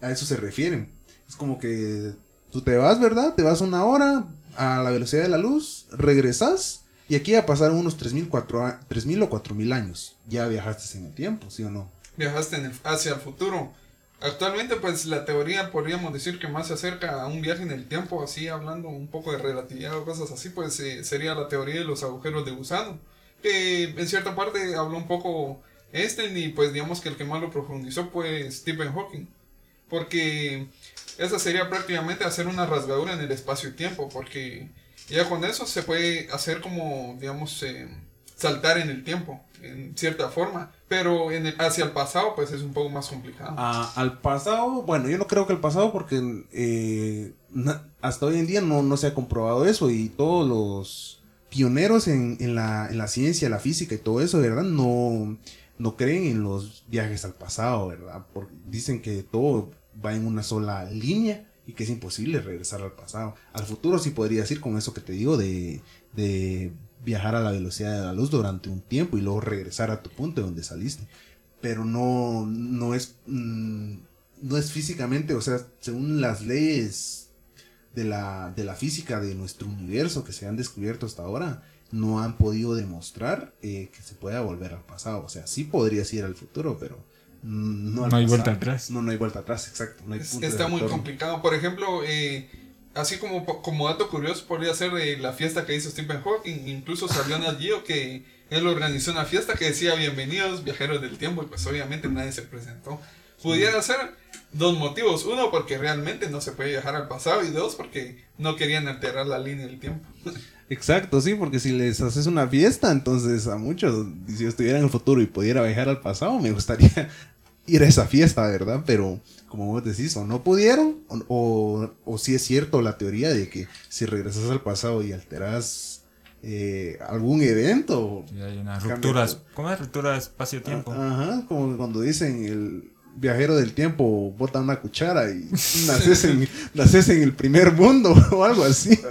A eso se refieren. Es como que tú te vas, ¿verdad? Te vas una hora a la velocidad de la luz, regresas y aquí ya pasaron unos 3.000 cuatro a- 3.000 o 4.000 años. Ya viajaste en el tiempo, ¿sí o no? Viajaste en el- hacia el futuro. Actualmente, pues la teoría podríamos decir que más se acerca a un viaje en el tiempo, así hablando un poco de relatividad o cosas así, pues eh, sería la teoría de los agujeros de gusano, que en cierta parte habló un poco Einstein y pues digamos que el que más lo profundizó fue Stephen Hawking, porque esa sería prácticamente hacer una rasgadura en el espacio y tiempo, porque ya con eso se puede hacer como, digamos, eh, saltar en el tiempo, en cierta forma, pero en el- hacia el pasado pues es un poco más complicado. A- al pasado, bueno, yo no creo que el pasado porque eh, hasta hoy en día no, no se ha comprobado eso y todos los pioneros en, en la, en la ciencia, la física y todo eso, ¿verdad? No, no creen en los viajes al pasado, ¿verdad? Porque dicen que todo va en una sola línea y que es imposible regresar al pasado. Al futuro sí podrías ir con eso que te digo de, de viajar a la velocidad de la luz durante un tiempo y luego regresar a tu punto de donde saliste. Pero no, no es mm, no es físicamente, o sea, según las leyes de la, de la física de nuestro universo que se han descubierto hasta ahora, no han podido demostrar eh, que se pueda volver al pasado. O sea, sí podrías ir al futuro, pero no hay vuelta atrás. No, no hay vuelta atrás, exacto. No hay Es- punto de está muy retorno. complicado. Por ejemplo, eh, así como, como dato curioso, podría ser de la fiesta que hizo Stephen Hawking. Incluso salió Nat Geo que él organizó una fiesta que decía bienvenidos viajeros del tiempo y pues obviamente nadie se presentó. Pudiera ser dos motivos. Uno, porque realmente no se puede viajar al pasado y dos, porque no querían alterar la línea del tiempo. Exacto, sí, porque si les haces una fiesta, entonces a muchos, si yo estuviera en el futuro y pudiera viajar al pasado, me gustaría ir a esa fiesta, ¿verdad? Pero como vos decís, o no pudieron, o, o, o sí es cierto la teoría de que si regresas al pasado y alteras eh, algún evento, Y hay una Cambia ruptura. todo. ¿Cómo es ruptura espacio-tiempo? Ajá, como cuando dicen el viajero del tiempo bota una cuchara y naces en, naces en el primer mundo o algo así. Sí,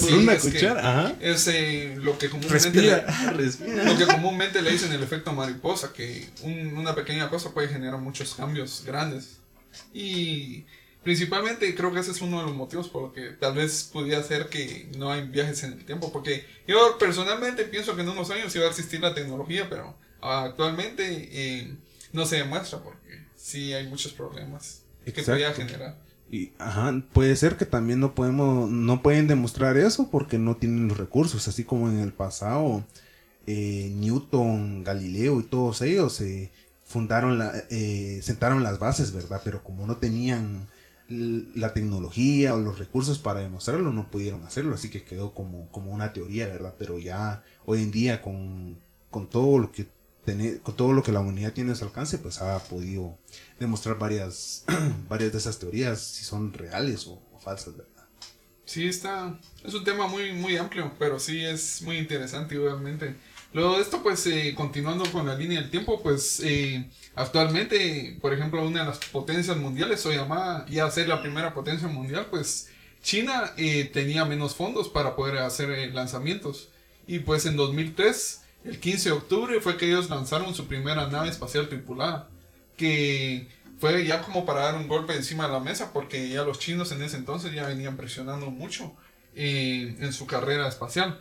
Por una es que cuchara, ajá. Es eh, lo que comúnmente Respira. le- Respira. Lo que comúnmente le dicen el efecto mariposa, que un- una pequeña cosa puede generar muchos cambios grandes. Y principalmente creo que ese es uno de los motivos por lo que tal vez pudiera ser que no hay viajes en el tiempo. Porque yo personalmente pienso que en unos años va a existir la tecnología, pero actualmente eh, no se demuestra porque sí hay muchos problemas que Exacto. podría generar. Y, ajá, puede ser que también no podemos, no pueden demostrar eso porque no tienen los recursos, así como en el pasado eh, Newton, Galileo y todos ellos eh, fundaron la, eh, sentaron las bases, ¿verdad? Pero como no tenían la tecnología o los recursos para demostrarlo, no pudieron hacerlo, así que quedó como, como una teoría, ¿verdad? Pero ya hoy en día con, con todo lo que tener, con todo lo que la humanidad tiene a su alcance, pues ha podido demostrar varias, varias de esas teorías, si son reales o, o falsas, ¿verdad? Sí, está. Es un tema muy, muy amplio, pero sí es muy interesante, obviamente. Luego de esto, pues, eh, continuando con la línea del tiempo, pues, eh, actualmente, por ejemplo, una de las potencias mundiales, o llamada ya ser la primera potencia mundial, pues, China eh, tenía menos fondos para poder hacer lanzamientos. Y pues en 2003, el 15 de octubre, fue que ellos lanzaron su primera nave espacial tripulada. Que fue ya como para dar un golpe encima de la mesa, porque ya los chinos en ese entonces ya venían presionando mucho en su carrera espacial.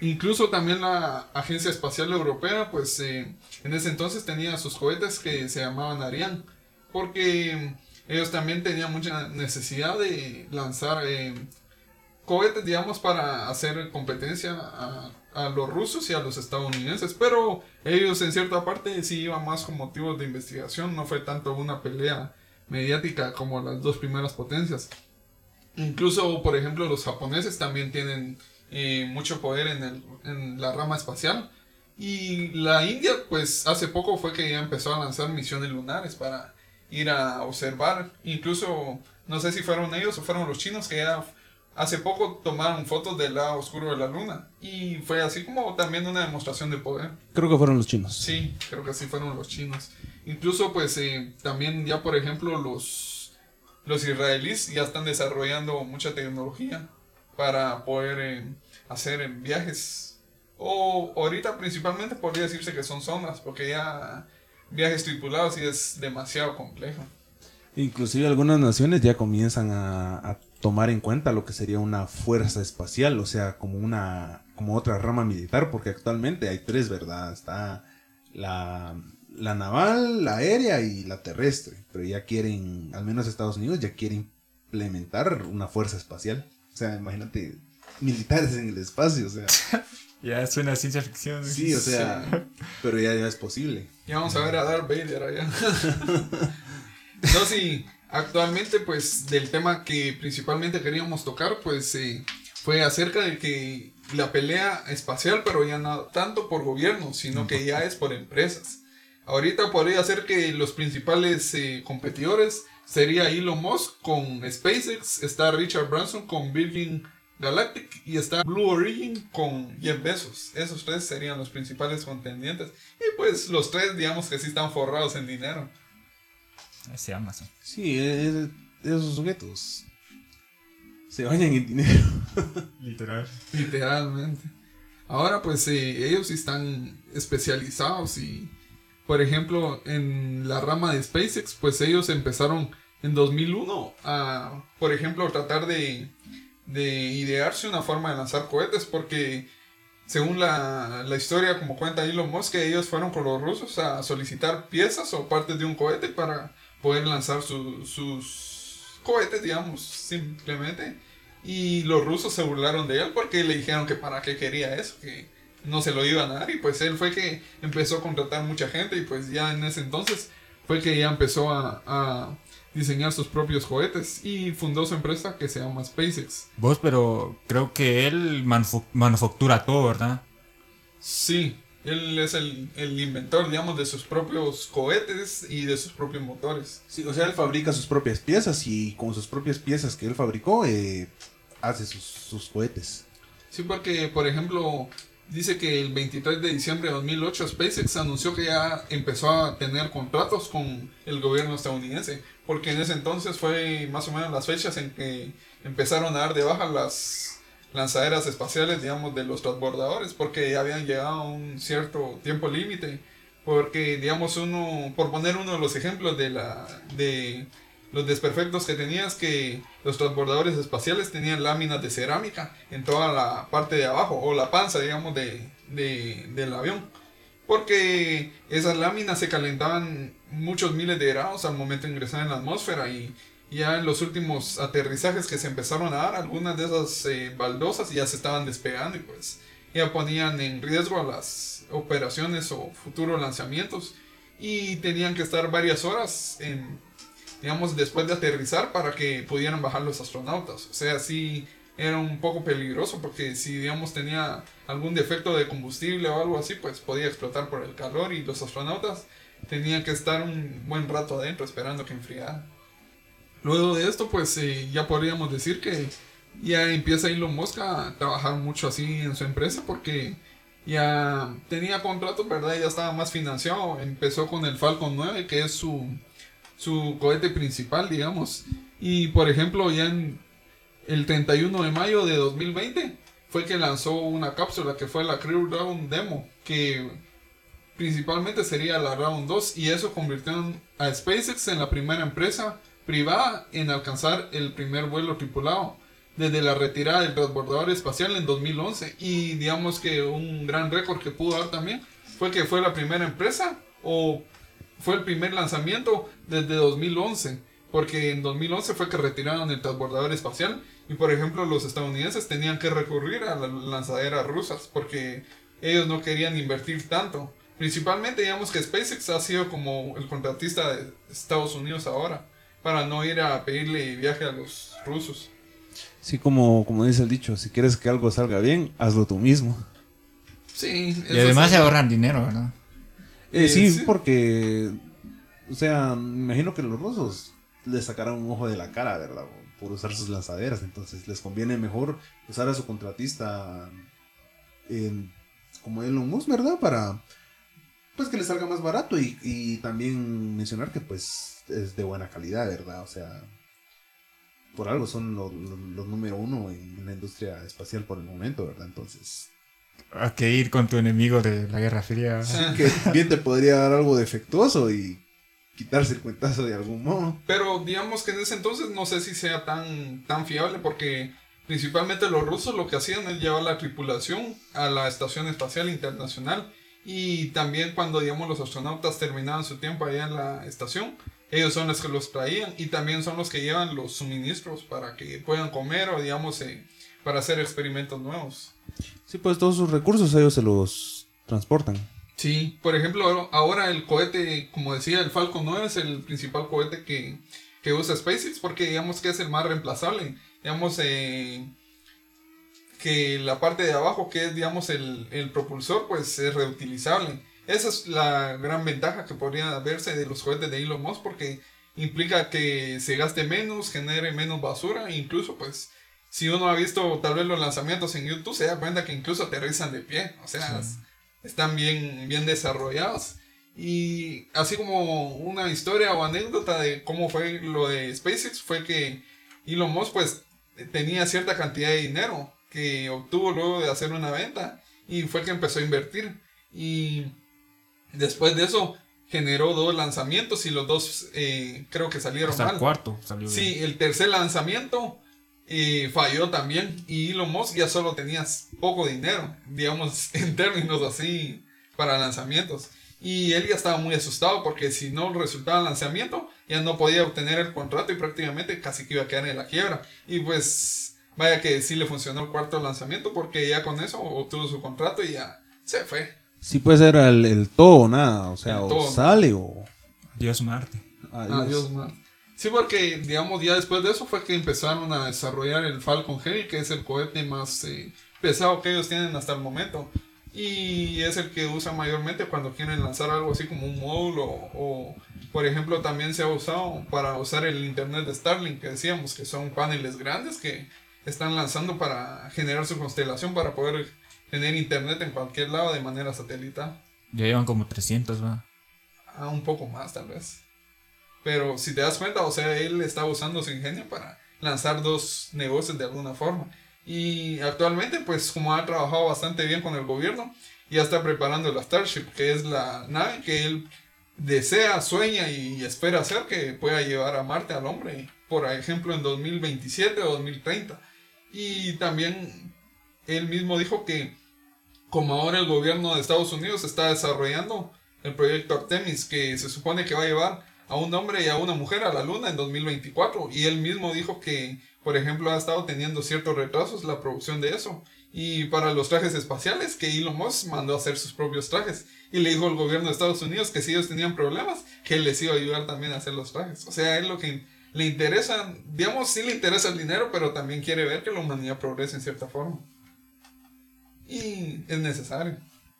Incluso también la Agencia Espacial Europea, pues eh, en ese entonces tenía sus cohetes que se llamaban Ariane, porque ellos también tenían mucha necesidad de lanzar eh, cohetes, digamos, para hacer competencia a, los rusos y a los estadounidenses, pero ellos en cierta parte sí iban más con motivos de investigación, no fue tanto una pelea mediática como las dos primeras potencias. Incluso, por ejemplo, los japoneses también tienen eh, mucho poder en la rama espacial. Y la India, pues hace poco fue que ya empezó a lanzar misiones lunares para ir a observar. Incluso, no sé si fueron ellos o fueron los chinos que ya hace poco tomaron fotos del lado oscuro de la luna. Y fue así como también una demostración de poder. Creo que fueron los chinos. Sí, creo que sí fueron los chinos. Incluso, pues eh, también ya, por ejemplo, los, los israelíes ya están desarrollando mucha tecnología para poder eh, hacer viajes. O ahorita principalmente podría decirse que son zonas, porque ya viajes tripulados y es demasiado complejo. Inclusive algunas naciones ya comienzan a, tomar en cuenta lo que sería una fuerza espacial, o sea, como una como otra rama militar, porque actualmente hay tres, ¿verdad? Está la, la naval, la aérea y la terrestre, pero ya quieren, al menos Estados Unidos ya quiere implementar una fuerza espacial. O sea, imagínate, militares en el espacio, o sea. ya suena ciencia ficción. Sí, o sea, pero ya, ya es posible. Ya vamos a ver a Darth Vader allá. no, sí, actualmente pues del tema que principalmente queríamos tocar pues eh, fue acerca de que la pelea espacial, pero ya no tanto por gobierno, sino que ya es por empresas. Ahorita podría ser que los principales eh, competidores sería Elon Musk con SpaceX, está Richard Branson con Virgin Galactic y está Blue Origin con Jeff Bezos. Esos tres serían los principales contendientes. Y pues los tres, digamos que sí están forrados en dinero. Ese Amazon. Sí, esos sujetos se bañan en dinero. Literal. Literalmente. Ahora pues eh, ellos están especializados y por ejemplo en la rama de SpaceX pues ellos empezaron en 2001 a, por ejemplo, tratar de, idearse una forma de lanzar cohetes porque según la, historia como cuenta Elon Musk ellos fueron con los rusos a solicitar piezas o partes de un cohete para poder lanzar sus cohetes digamos simplemente y los rusos se burlaron de él porque le dijeron que para qué quería eso que no se lo iban a dar y pues él fue que empezó a contratar mucha gente y pues ya en ese entonces fue que ya empezó a diseñar sus propios cohetes y fundó su empresa que se llama SpaceX. Vos, pero creo que él manufactura todo, ¿verdad? Sí, él es el, inventor, digamos, de sus propios cohetes y de sus propios motores. Sí, o sea, él fabrica sus propias piezas y con sus propias piezas que él fabricó, eh, hace sus, sus cohetes. Sí, porque, por ejemplo, dice que el 23 de diciembre de 2008 SpaceX anunció que ya empezó a tener contratos con el gobierno estadounidense, porque en ese entonces fue más o menos las fechas en que empezaron a dar de baja las lanzaderas espaciales, digamos, de los transbordadores, porque ya habían llegado a un cierto tiempo límite, porque, digamos, uno, por poner uno de los ejemplos de la, de los desperfectos que tenías que los transbordadores espaciales tenían láminas de cerámica en toda la parte de abajo, o la panza, digamos, de, del avión. Porque esas láminas se calentaban muchos miles de grados al momento de ingresar en la atmósfera y ya en los últimos aterrizajes que se empezaron a dar, algunas de esas eh, baldosas ya se estaban despegando y pues ya ponían en riesgo las operaciones o futuros lanzamientos y tenían que estar varias horas en digamos, después de aterrizar para que pudieran bajar los astronautas. O sea, sí era un poco peligroso porque si, digamos, tenía algún defecto de combustible o algo así, pues podía explotar por el calor y los astronautas tenían que estar un buen rato adentro esperando que enfriara. Luego de esto, pues eh, ya podríamos decir que ya empieza Elon Musk a trabajar mucho así en su empresa porque ya tenía contratos, ¿verdad? Ya estaba más financiado. Empezó con el Falcon 9, que es su, su cohete principal, digamos. Y por ejemplo, ya en el 31 de mayo de 2020 fue que lanzó una cápsula que fue la Crew Round Demo, que principalmente sería la Round 2 y eso convirtió a SpaceX en la primera empresa privada en alcanzar el primer vuelo tripulado desde la retirada del transbordador espacial en 2011 y digamos que un gran récord que pudo dar también fue que fue la primera empresa o fue el primer lanzamiento desde 2011 porque en 2011 fue que retiraron el transbordador espacial y por ejemplo los estadounidenses tenían que recurrir a las lanzaderas rusas porque ellos no querían invertir tanto. Principalmente digamos que SpaceX ha sido como el contratista de Estados Unidos ahora, para no ir a pedirle viaje a los rusos. Sí, como, como dice el dicho, si quieres que algo salga bien, hazlo tú mismo. Sí. Y además se ahorran dinero, ¿verdad? Eh, sí, porque, o sea, me imagino que los rusos le sacaron un ojo de la cara, ¿verdad? Por usar sus lanzaderas, entonces les conviene mejor usar a su contratista como Elon Musk, ¿verdad? Para pues que le salga más barato y, también mencionar que pues es de buena calidad, ¿verdad? O sea, por algo son los número uno en la industria espacial por el momento, ¿verdad? Entonces... Hay que ir con tu enemigo de la Guerra Fría. Sí, que bien te podría dar algo defectuoso y quitarse el cuentazo de algún modo. Pero digamos que en ese entonces no sé si sea tan, tan fiable porque principalmente los rusos lo que hacían es llevar la tripulación a la Estación Espacial Internacional y también cuando, digamos, los astronautas terminaban su tiempo allá en la estación, ellos son los que los traían y también son los que llevan los suministros para que puedan comer o, digamos, eh, para hacer experimentos nuevos. Sí, pues todos sus recursos ellos se los transportan. Sí, por ejemplo, ahora el cohete, como decía, el Falcon 9 es el principal cohete que, que usa SpaceX porque digamos que es el más reemplazable. Digamos, eh, que la parte de abajo, que es, digamos, el, el, propulsor, pues es reutilizable. Esa es la gran ventaja que podría verse de los cohetes de Elon Musk, porque implica que se gaste menos, genere menos basura, e incluso, pues, si uno ha visto tal vez los lanzamientos en YouTube, se da cuenta que incluso aterrizan de pie, o sea, están bien, bien desarrollados. Y así como una historia o anécdota de cómo fue lo de SpaceX, fue que Elon Musk, pues, tenía cierta cantidad de dinero que obtuvo luego de hacer una venta y fue que empezó a invertir. Y después de eso generó dos lanzamientos y los dos eh, creo que salieron Hasta mal. El cuarto salió Sí, el tercer lanzamiento eh, falló también y Elon Musk ya solo tenía poco dinero, digamos, en términos así para lanzamientos. Y él ya estaba muy asustado porque si no resultaba el lanzamiento, ya no podía obtener el contrato y prácticamente casi que iba a quedar en la quiebra. Y pues Vaya que sí le funcionó el cuarto lanzamiento porque ya con eso obtuvo su contrato y ya se fue. Sí puede ser el, el todo o nada, o sea, o sale o... Dios Marte. Adiós. Marte. Sí, porque digamos ya después de eso fue que empezaron a desarrollar el Falcon Heavy, que es el cohete más eh, pesado que ellos tienen hasta el momento. Y es el que usan mayormente cuando quieren lanzar algo así como un módulo o, por ejemplo también se ha usado para usar el internet de Starlink que decíamos que son paneles grandes que están lanzando para generar su constelación para poder tener internet en cualquier lado de manera satelital. Ya llevan como 300, va. Ah, un poco más tal vez. Pero si te das cuenta, o sea, él está usando su ingenio para lanzar dos negocios de alguna forma. Y actualmente, pues como ha trabajado bastante bien con el gobierno, ya está preparando la Starship, que es la nave que él desea, sueña y espera hacer que pueda llevar a Marte al hombre, por ejemplo, en 2027 o 2030. Y también él mismo dijo que como ahora el gobierno de Estados Unidos está desarrollando el proyecto Artemis, que se supone que va a llevar a un hombre y a una mujer a la luna en 2024. Y él mismo dijo que, por ejemplo, ha estado teniendo ciertos retrasos la producción de eso. Y para los trajes espaciales, que Elon Musk mandó a hacer sus propios trajes. Y le dijo al gobierno de Estados Unidos que si ellos tenían problemas, que él les iba a ayudar también a hacer los trajes. O sea, es lo que le interesa, digamos, sí le interesa el dinero, pero también quiere ver que la humanidad progrese en cierta forma. Y es necesario.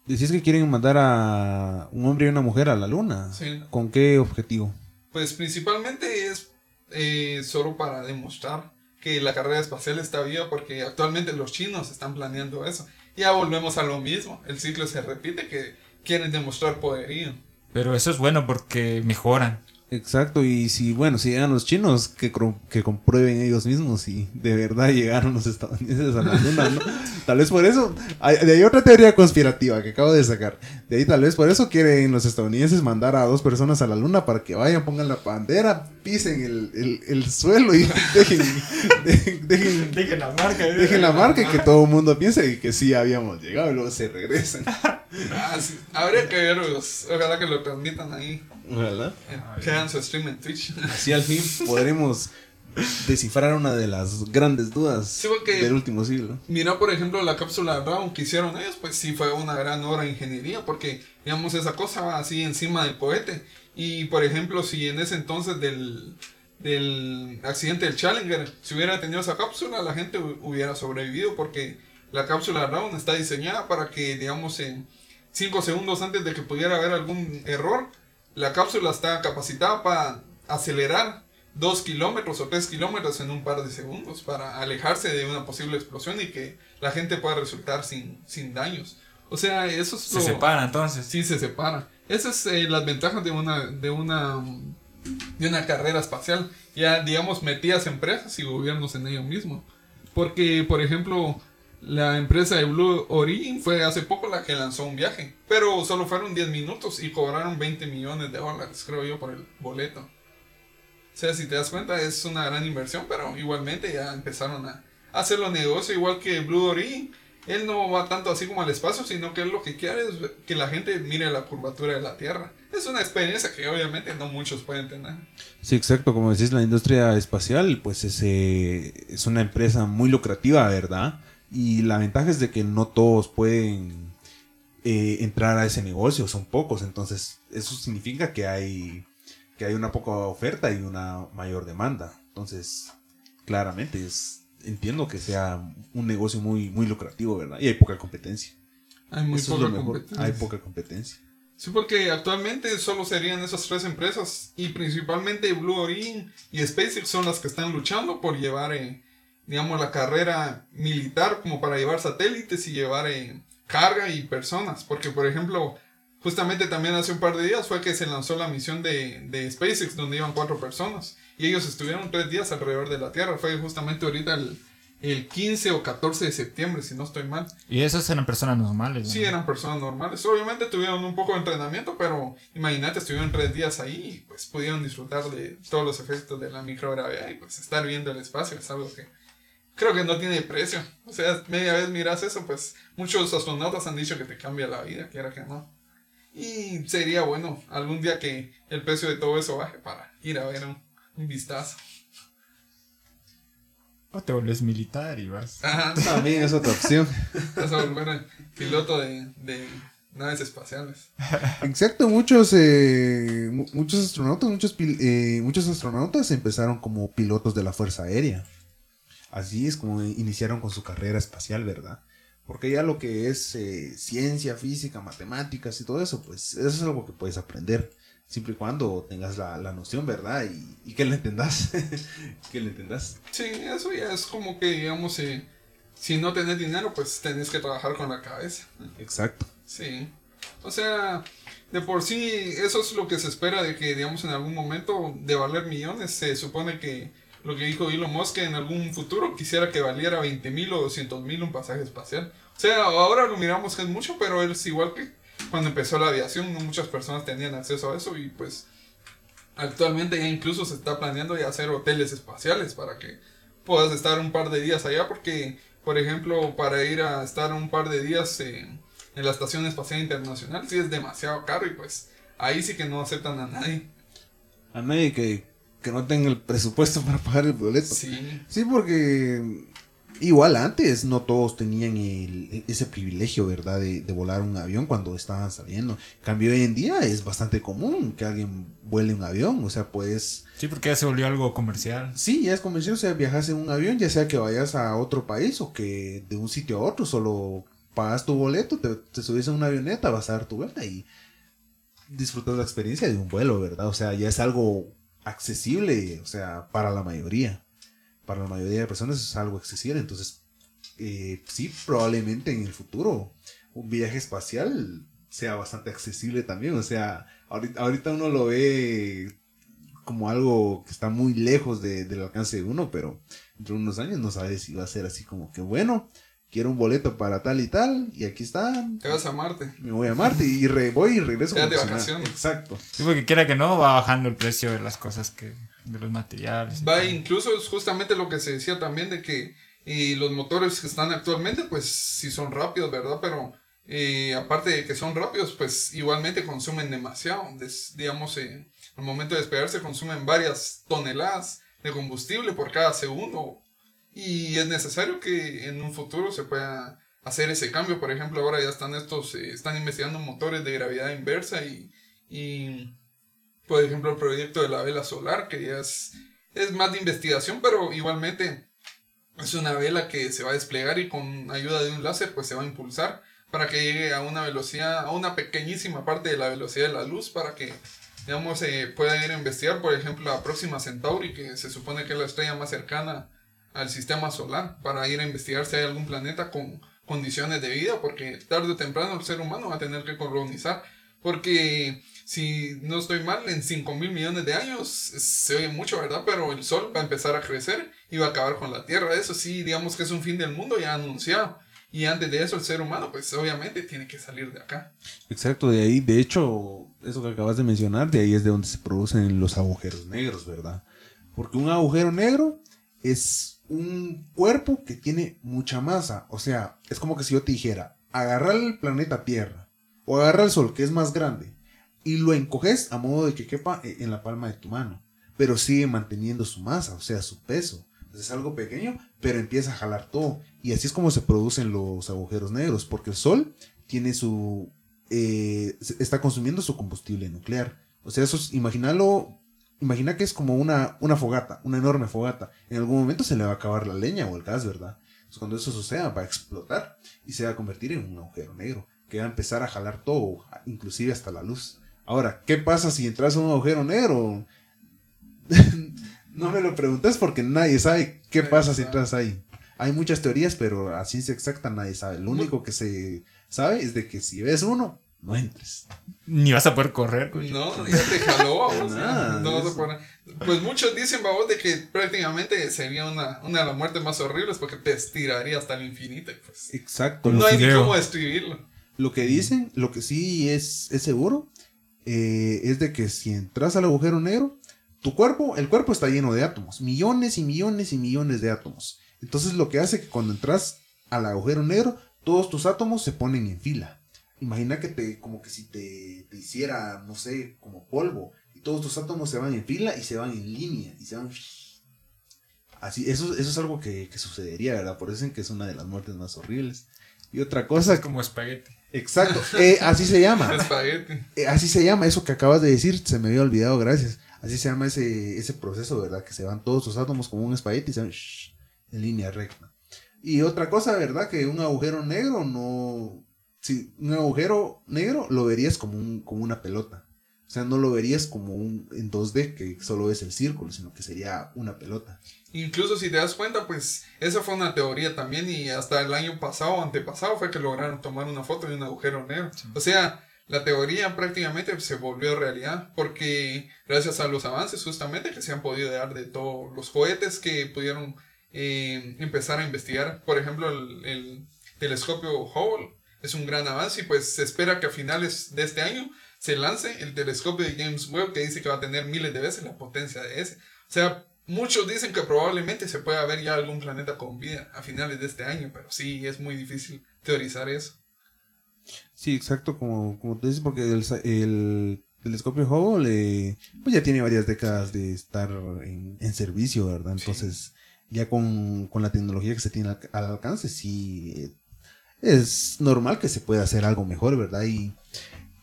Decís que quieren mandar a un hombre y una mujer a la luna. Sí. ¿Con qué objetivo? Pues principalmente es eh, solo para demostrar que la carrera espacial está viva porque actualmente los chinos están planeando eso. Ya volvemos a lo mismo, el ciclo se repite que quieren demostrar poderío. Pero eso es bueno porque mejoran. Exacto, y si, bueno, si llegan los chinos, que, que comprueben ellos mismos si de verdad llegaron los estadounidenses a la luna, ¿no? tal vez por eso, hay, de ahí otra teoría conspirativa que acabo de sacar. De ahí tal vez por eso quieren los estadounidenses mandar a dos personas a la luna para que vayan, pongan la bandera, pisen el, el, suelo y dejen, dejen, dejen, la marca. Dejen la marca y que todo el mundo piense que sí habíamos llegado y luego se regresan. Ah, Habría que verlos, ojalá que lo transmitan ahí. ¿Verdad? Su stream en Twitch. Así al fin podremos descifrar una de las grandes dudas del último siglo. Mira, por ejemplo, la cápsula Brown que hicieron ellos, pues sí fue una gran obra de ingeniería, porque, digamos, esa cosa va así encima del cohete. Y, por ejemplo, si en ese entonces del, del accidente del Challenger, si hubiera tenido esa cápsula, la gente hubiera sobrevivido, porque la cápsula Brown está diseñada para que, digamos, en 5 segundos antes de que pudiera haber algún error, la cápsula está capacitada para acelerar 2 kilómetros o 3 kilómetros en un par de segundos para alejarse de una posible explosión y que la gente pueda resultar sin, sin daños. O sea, eso es Se separa entonces. Sí, se separa. Esas son eh, las ventajas de una, de, una, de una carrera espacial. Ya, digamos, metidas empresas y gobiernos en ello mismo. Porque, por ejemplo, la empresa de Blue Origin fue hace poco la que lanzó un viaje, pero solo fueron 10 minutos y cobraron 20 millones de dólares, creo yo, por el boleto. O sea, si te das cuenta, es una gran inversión, pero igualmente ya empezaron a hacer los negocios, igual que Blue Origin. Él no va tanto así como al espacio, sino que él lo que quiere es que la gente mire la curvatura de la Tierra. Es una experiencia que obviamente no muchos pueden tener. Sí, exacto. Como decís, la industria espacial, pues es, es una empresa muy lucrativa, ¿verdad? Y la ventaja es de que no todos pueden eh, entrar a ese negocio, son pocos. Entonces, eso significa que hay, que hay una poca oferta y una mayor demanda. Entonces, claramente, es, entiendo que sea un negocio muy, muy lucrativo, ¿verdad? Y hay poca competencia. Hay muy poca competencia. Hay poca competencia. Sí, porque actualmente solo serían esas tres empresas y principalmente Blue Origin y SpaceX son las que están luchando por llevar eh, digamos, la carrera militar como para llevar satélites y llevar eh, carga y personas. Porque, por ejemplo, justamente también hace un par de días fue que se lanzó la misión de, de SpaceX donde iban cuatro personas. Y ellos estuvieron tres días alrededor de la Tierra. Fue justamente ahorita el, el 15 o 14 de septiembre, si no estoy mal. ¿Y esas eran personas normales? Sí, eran personas normales. Obviamente tuvieron un poco de entrenamiento, pero imagínate, estuvieron tres días ahí y pues pudieron disfrutar de todos los efectos de la microgravedad y pues estar viendo el espacio es algo que creo que no tiene precio. O sea, media vez miras eso, pues muchos astronautas han dicho que te cambia la vida, quiera que no. Y sería bueno algún día que el precio de todo eso baje para ir a ver un, vistazo. O te vuelves militar y vas. También es otra opción. Vas a volver piloto de, de naves espaciales. Exacto, muchos eh, muchos astronautas, muchos, eh, muchos astronautas empezaron como pilotos de la Fuerza Aérea. Así es como iniciaron con su carrera espacial, ¿verdad? Porque ya lo que es eh, ciencia, física, matemáticas y todo eso, pues eso es algo que puedes aprender. Siempre y cuando tengas la, noción, ¿verdad? Y, que le entendas. que le entendas. Sí, eso ya es como que, digamos, eh, si no tenés dinero, pues tenés que trabajar con la cabeza. Exacto. Sí. O sea, de por sí, eso es lo que se espera de que, digamos, en algún momento de valer millones, se supone que lo que dijo Elon Musk que en algún futuro quisiera que valiera 20 mil o 200 mil un pasaje espacial. O sea, ahora lo miramos que es mucho, pero es igual que cuando empezó la aviación, no muchas personas tenían acceso a eso y pues actualmente ya incluso se está planeando ya hacer hoteles espaciales para que puedas estar un par de días allá porque, por ejemplo, para ir a estar un par de días en, en la Estación Espacial Internacional sí es demasiado caro y pues ahí sí que no aceptan a nadie. A nadie que que no tenga el presupuesto para pagar el boleto. Sí. Sí, porque igual antes no todos tenían ese privilegio, ¿verdad? De, volar un avión cuando estaban saliendo. En cambio, hoy en día es bastante común que alguien vuele un avión. O sea, pues... Sí, porque ya se volvió algo comercial. Sí, ya es comercial. O sea, viajas en un avión, ya sea que vayas a otro país o que de un sitio a otro solo pagas tu boleto, te, te subes a una avioneta, vas a dar tu vuelta y disfrutas la experiencia de un vuelo, ¿verdad? O sea, ya es algo accesible, o sea, para la mayoría. para la mayoría de personas es algo accesible. Entonces, eh, sí, probablemente en el futuro un viaje espacial sea bastante accesible también. O sea, ahorita, ahorita uno lo ve como algo que está muy lejos de- del alcance de uno, pero dentro de unos años no sabes si va a ser así como que bueno, quiero un boleto para tal y tal, y aquí está, Te vas a Marte. me voy a Marte y re- voy y regreso. Te de vacaciones. Exacto. Sí, porque quiera que no, va bajando el precio de las cosas que. de los materiales. y Va, incluso es justamente lo que se decía también de que eh, los motores que están actualmente, pues sí son rápidos, ¿verdad? Pero eh, aparte de que son rápidos, pues igualmente consumen demasiado. Des- digamos, eh, al momento de despegarse consumen varias toneladas de combustible por cada segundo. Y es necesario que en un futuro se pueda hacer ese cambio. Por ejemplo, ahora ya están estos, eh, están investigando motores de gravedad inversa y, y por ejemplo, el proyecto de la vela solar, que ya es, es más de investigación, pero igualmente es una vela que se va a desplegar y con ayuda de un láser pues se va a impulsar para que llegue a una velocidad, a una pequeñísima parte de la velocidad de la luz para que digamos pueda ir a investigar por ejemplo la próxima Centauri que se supone que es la estrella más cercana al sistema solar para ir a investigar si hay algún planeta con condiciones de vida porque tarde o temprano el ser humano va a tener que colonizar porque si no estoy mal, en 5 mil millones de años se oye mucho, ¿verdad? Pero el Sol va a empezar a crecer y va a acabar con la Tierra. Eso sí, digamos que es un fin del mundo ya anunciado. Y antes de eso, el ser humano, pues obviamente tiene que salir de acá. Exacto, de ahí, de hecho, eso que acabas de mencionar, de ahí es de donde se producen los agujeros negros, ¿verdad? Porque un agujero negro es un cuerpo que tiene mucha masa. O sea, es como que si yo te dijera, agarrar el planeta Tierra o agarrar el Sol, que es más grande, y lo encoges a modo de que quepa e- en la palma de tu mano, pero sigue manteniendo su masa, o sea, su peso. Entonces es algo pequeño, pero empieza a jalar todo. Y así es como se producen los agujeros negros, porque el Sol tiene su... eh, está consumiendo su combustible nuclear. O sea, eso es, imagínalo, imagina que es como una, una fogata, una enorme fogata. En algún momento se le va a acabar la leña o el gas, ¿verdad? Entonces cuando eso suceda va a explotar y se va a convertir en un agujero negro, que va a empezar a jalar todo, inclusive hasta la luz. Ahora, ¿qué pasa si entras a un agujero negro? no me lo preguntes porque nadie sabe qué pasa si entras ahí. Hay muchas teorías, pero a ciencia exacta nadie sabe. Lo único que se sabe es de que si ves uno, no entres. Ni vas a poder correr. No, ya te jaló, no vas a poder- Pues muchos dicen, babos, de que prácticamente sería una, una de las muertes más horribles porque te estiraría hasta el infinito. Pues, Exacto. no hay ni cómo describirlo. Lo que dicen, lo que sí es, es seguro, eh, es de que si entras al agujero negro, tu cuerpo, el cuerpo está lleno de átomos, millones y millones y millones de átomos. Entonces lo que hace que cuando entras al agujero negro, todos tus átomos se ponen en fila. Imagina que te, como que si te, te hiciera, no sé, como polvo, y todos tus átomos se van en fila y se van en línea, y se van... Así, eso, eso es algo que, que sucedería, ¿verdad? Por eso dicen que es una de las muertes más horribles. Y otra cosa, Es como espagueti. Exacto, eh, así se llama. Espagueti. Eh, así se llama, eso que acabas de decir, se me había olvidado, gracias. Así se llama ese, ese proceso, ¿verdad? Que se van todos los átomos como un espagueti y se van shh, en línea recta. Y otra cosa, ¿verdad? Que un agujero negro no... Si un agujero negro lo verías como, un, como una pelota. O sea, no lo verías como un en 2D, que solo es el círculo, sino que sería una pelota. Incluso si te das cuenta, pues esa fue una teoría también y hasta el año pasado o antepasado fue que lograron tomar una foto de un agujero negro. O sea, la teoría prácticamente se volvió realidad porque gracias a los avances justamente que se han podido dar de todos los cohetes que pudieron eh, empezar a investigar. Por ejemplo, el, el telescopio Hubble es un gran avance y pues se espera que a finales de este año se lance el telescopio de James Webb que dice que va a tener miles de veces la potencia de ese. O sea, muchos dicen que probablemente se pueda ver ya algún planeta con vida a finales de este año, pero sí es muy difícil teorizar eso. Sí, exacto, como, como tú dices, porque el, el telescopio Hubble eh, pues ya tiene varias décadas de estar en, en servicio, ¿verdad? Sí. Entonces, ya con, con la tecnología que se tiene al, al alcance, sí eh, es normal que se pueda hacer algo mejor, ¿verdad? Y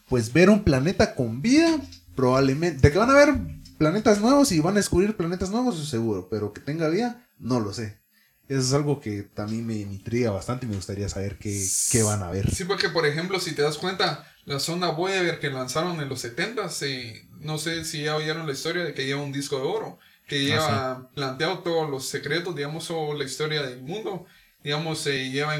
pues ver un planeta con vida, probablemente, de que van a haber planetas nuevos y van a descubrir planetas nuevos, seguro, pero que tenga vida, no lo sé. Eso es algo que también me, intriga bastante y me gustaría saber qué, qué van a ver. Sí, porque por ejemplo, si te das cuenta, la zona Voyager que lanzaron en los 70 no sé si ya oyeron la historia de que lleva un disco de oro, que lleva planteado todos los secretos, digamos, o la historia del mundo, digamos, se lleva,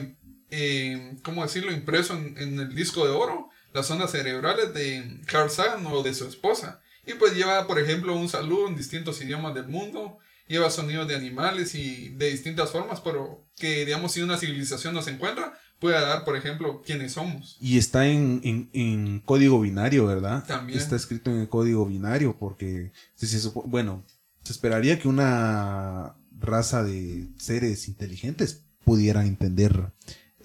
eh, ¿cómo decirlo?, impreso en, el disco de oro, las ondas cerebrales de Carl Sagan o de su esposa. Y pues lleva, por ejemplo, un saludo en distintos idiomas del mundo, lleva sonidos de animales y de distintas formas, pero que, digamos, si una civilización nos encuentra, pueda dar, por ejemplo, quiénes somos. Y está en, en, código binario, ¿verdad? También. Está escrito en el código binario, porque, bueno, se esperaría que una raza de seres inteligentes pudieran entender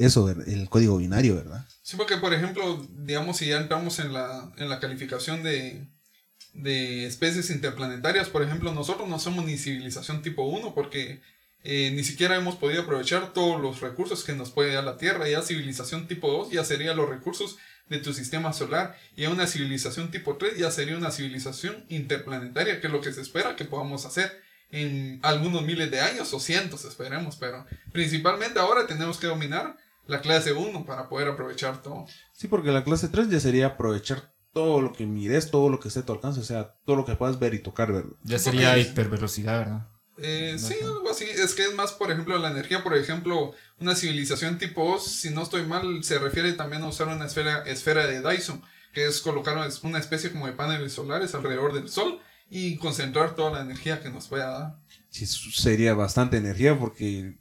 eso, el código binario, ¿verdad? Sí, porque, por ejemplo, digamos, si ya entramos en la, en la calificación de, de especies interplanetarias, por ejemplo, nosotros no somos ni civilización tipo 1 porque eh, ni siquiera hemos podido aprovechar todos los recursos que nos puede dar la Tierra. Ya civilización tipo 2 ya sería los recursos de tu sistema solar. Y a una civilización tipo 3 ya sería una civilización interplanetaria, que es lo que se espera que podamos hacer en algunos miles de años o cientos, esperemos. Pero principalmente ahora tenemos que dominar la clase 1 para poder aprovechar todo. Sí, porque la clase 3 ya sería aprovechar todo lo que mires, todo lo que esté a tu alcance, o sea, todo lo que puedas ver y tocar, ¿verdad? Ya sería hipervelocidad, ¿verdad? Eh, sí, algo así. Es que es más, por ejemplo, la energía. Por ejemplo, una civilización tipo Oz, si no estoy mal, se refiere también a usar una esfera, esfera de Dyson, que es colocar una especie como de paneles solares alrededor del Sol y concentrar toda la energía que nos pueda dar. Sí, sería bastante energía porque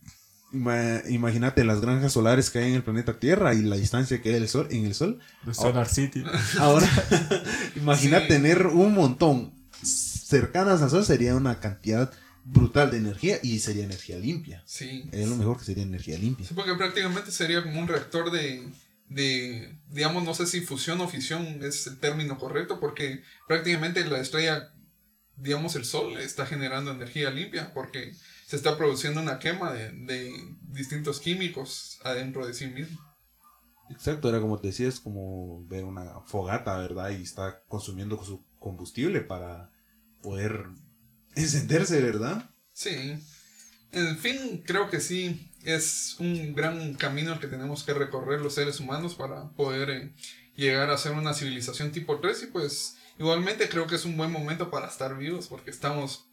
imagínate las granjas solares que hay en el planeta Tierra y la distancia que hay del sol, en el Sol. Solar City. Ahora, imagina tener un montón cercanas al Sol sería una cantidad brutal de energía y sería energía limpia. Sí. Es lo mejor que sería energía limpia. Sí, porque prácticamente sería como un reactor de, de, digamos, no sé si fusión o fisión es el término correcto, porque prácticamente la estrella, digamos, el Sol está generando energía limpia, porque se está produciendo una quema de, de distintos químicos adentro de sí mismo. Exacto, era como te decías, como ver una fogata, ¿verdad? Y está consumiendo su combustible para poder encenderse, ¿verdad? Sí. En fin, creo que sí, es un gran camino el que tenemos que recorrer los seres humanos para poder eh, llegar a ser una civilización tipo 3 y pues igualmente creo que es un buen momento para estar vivos porque estamos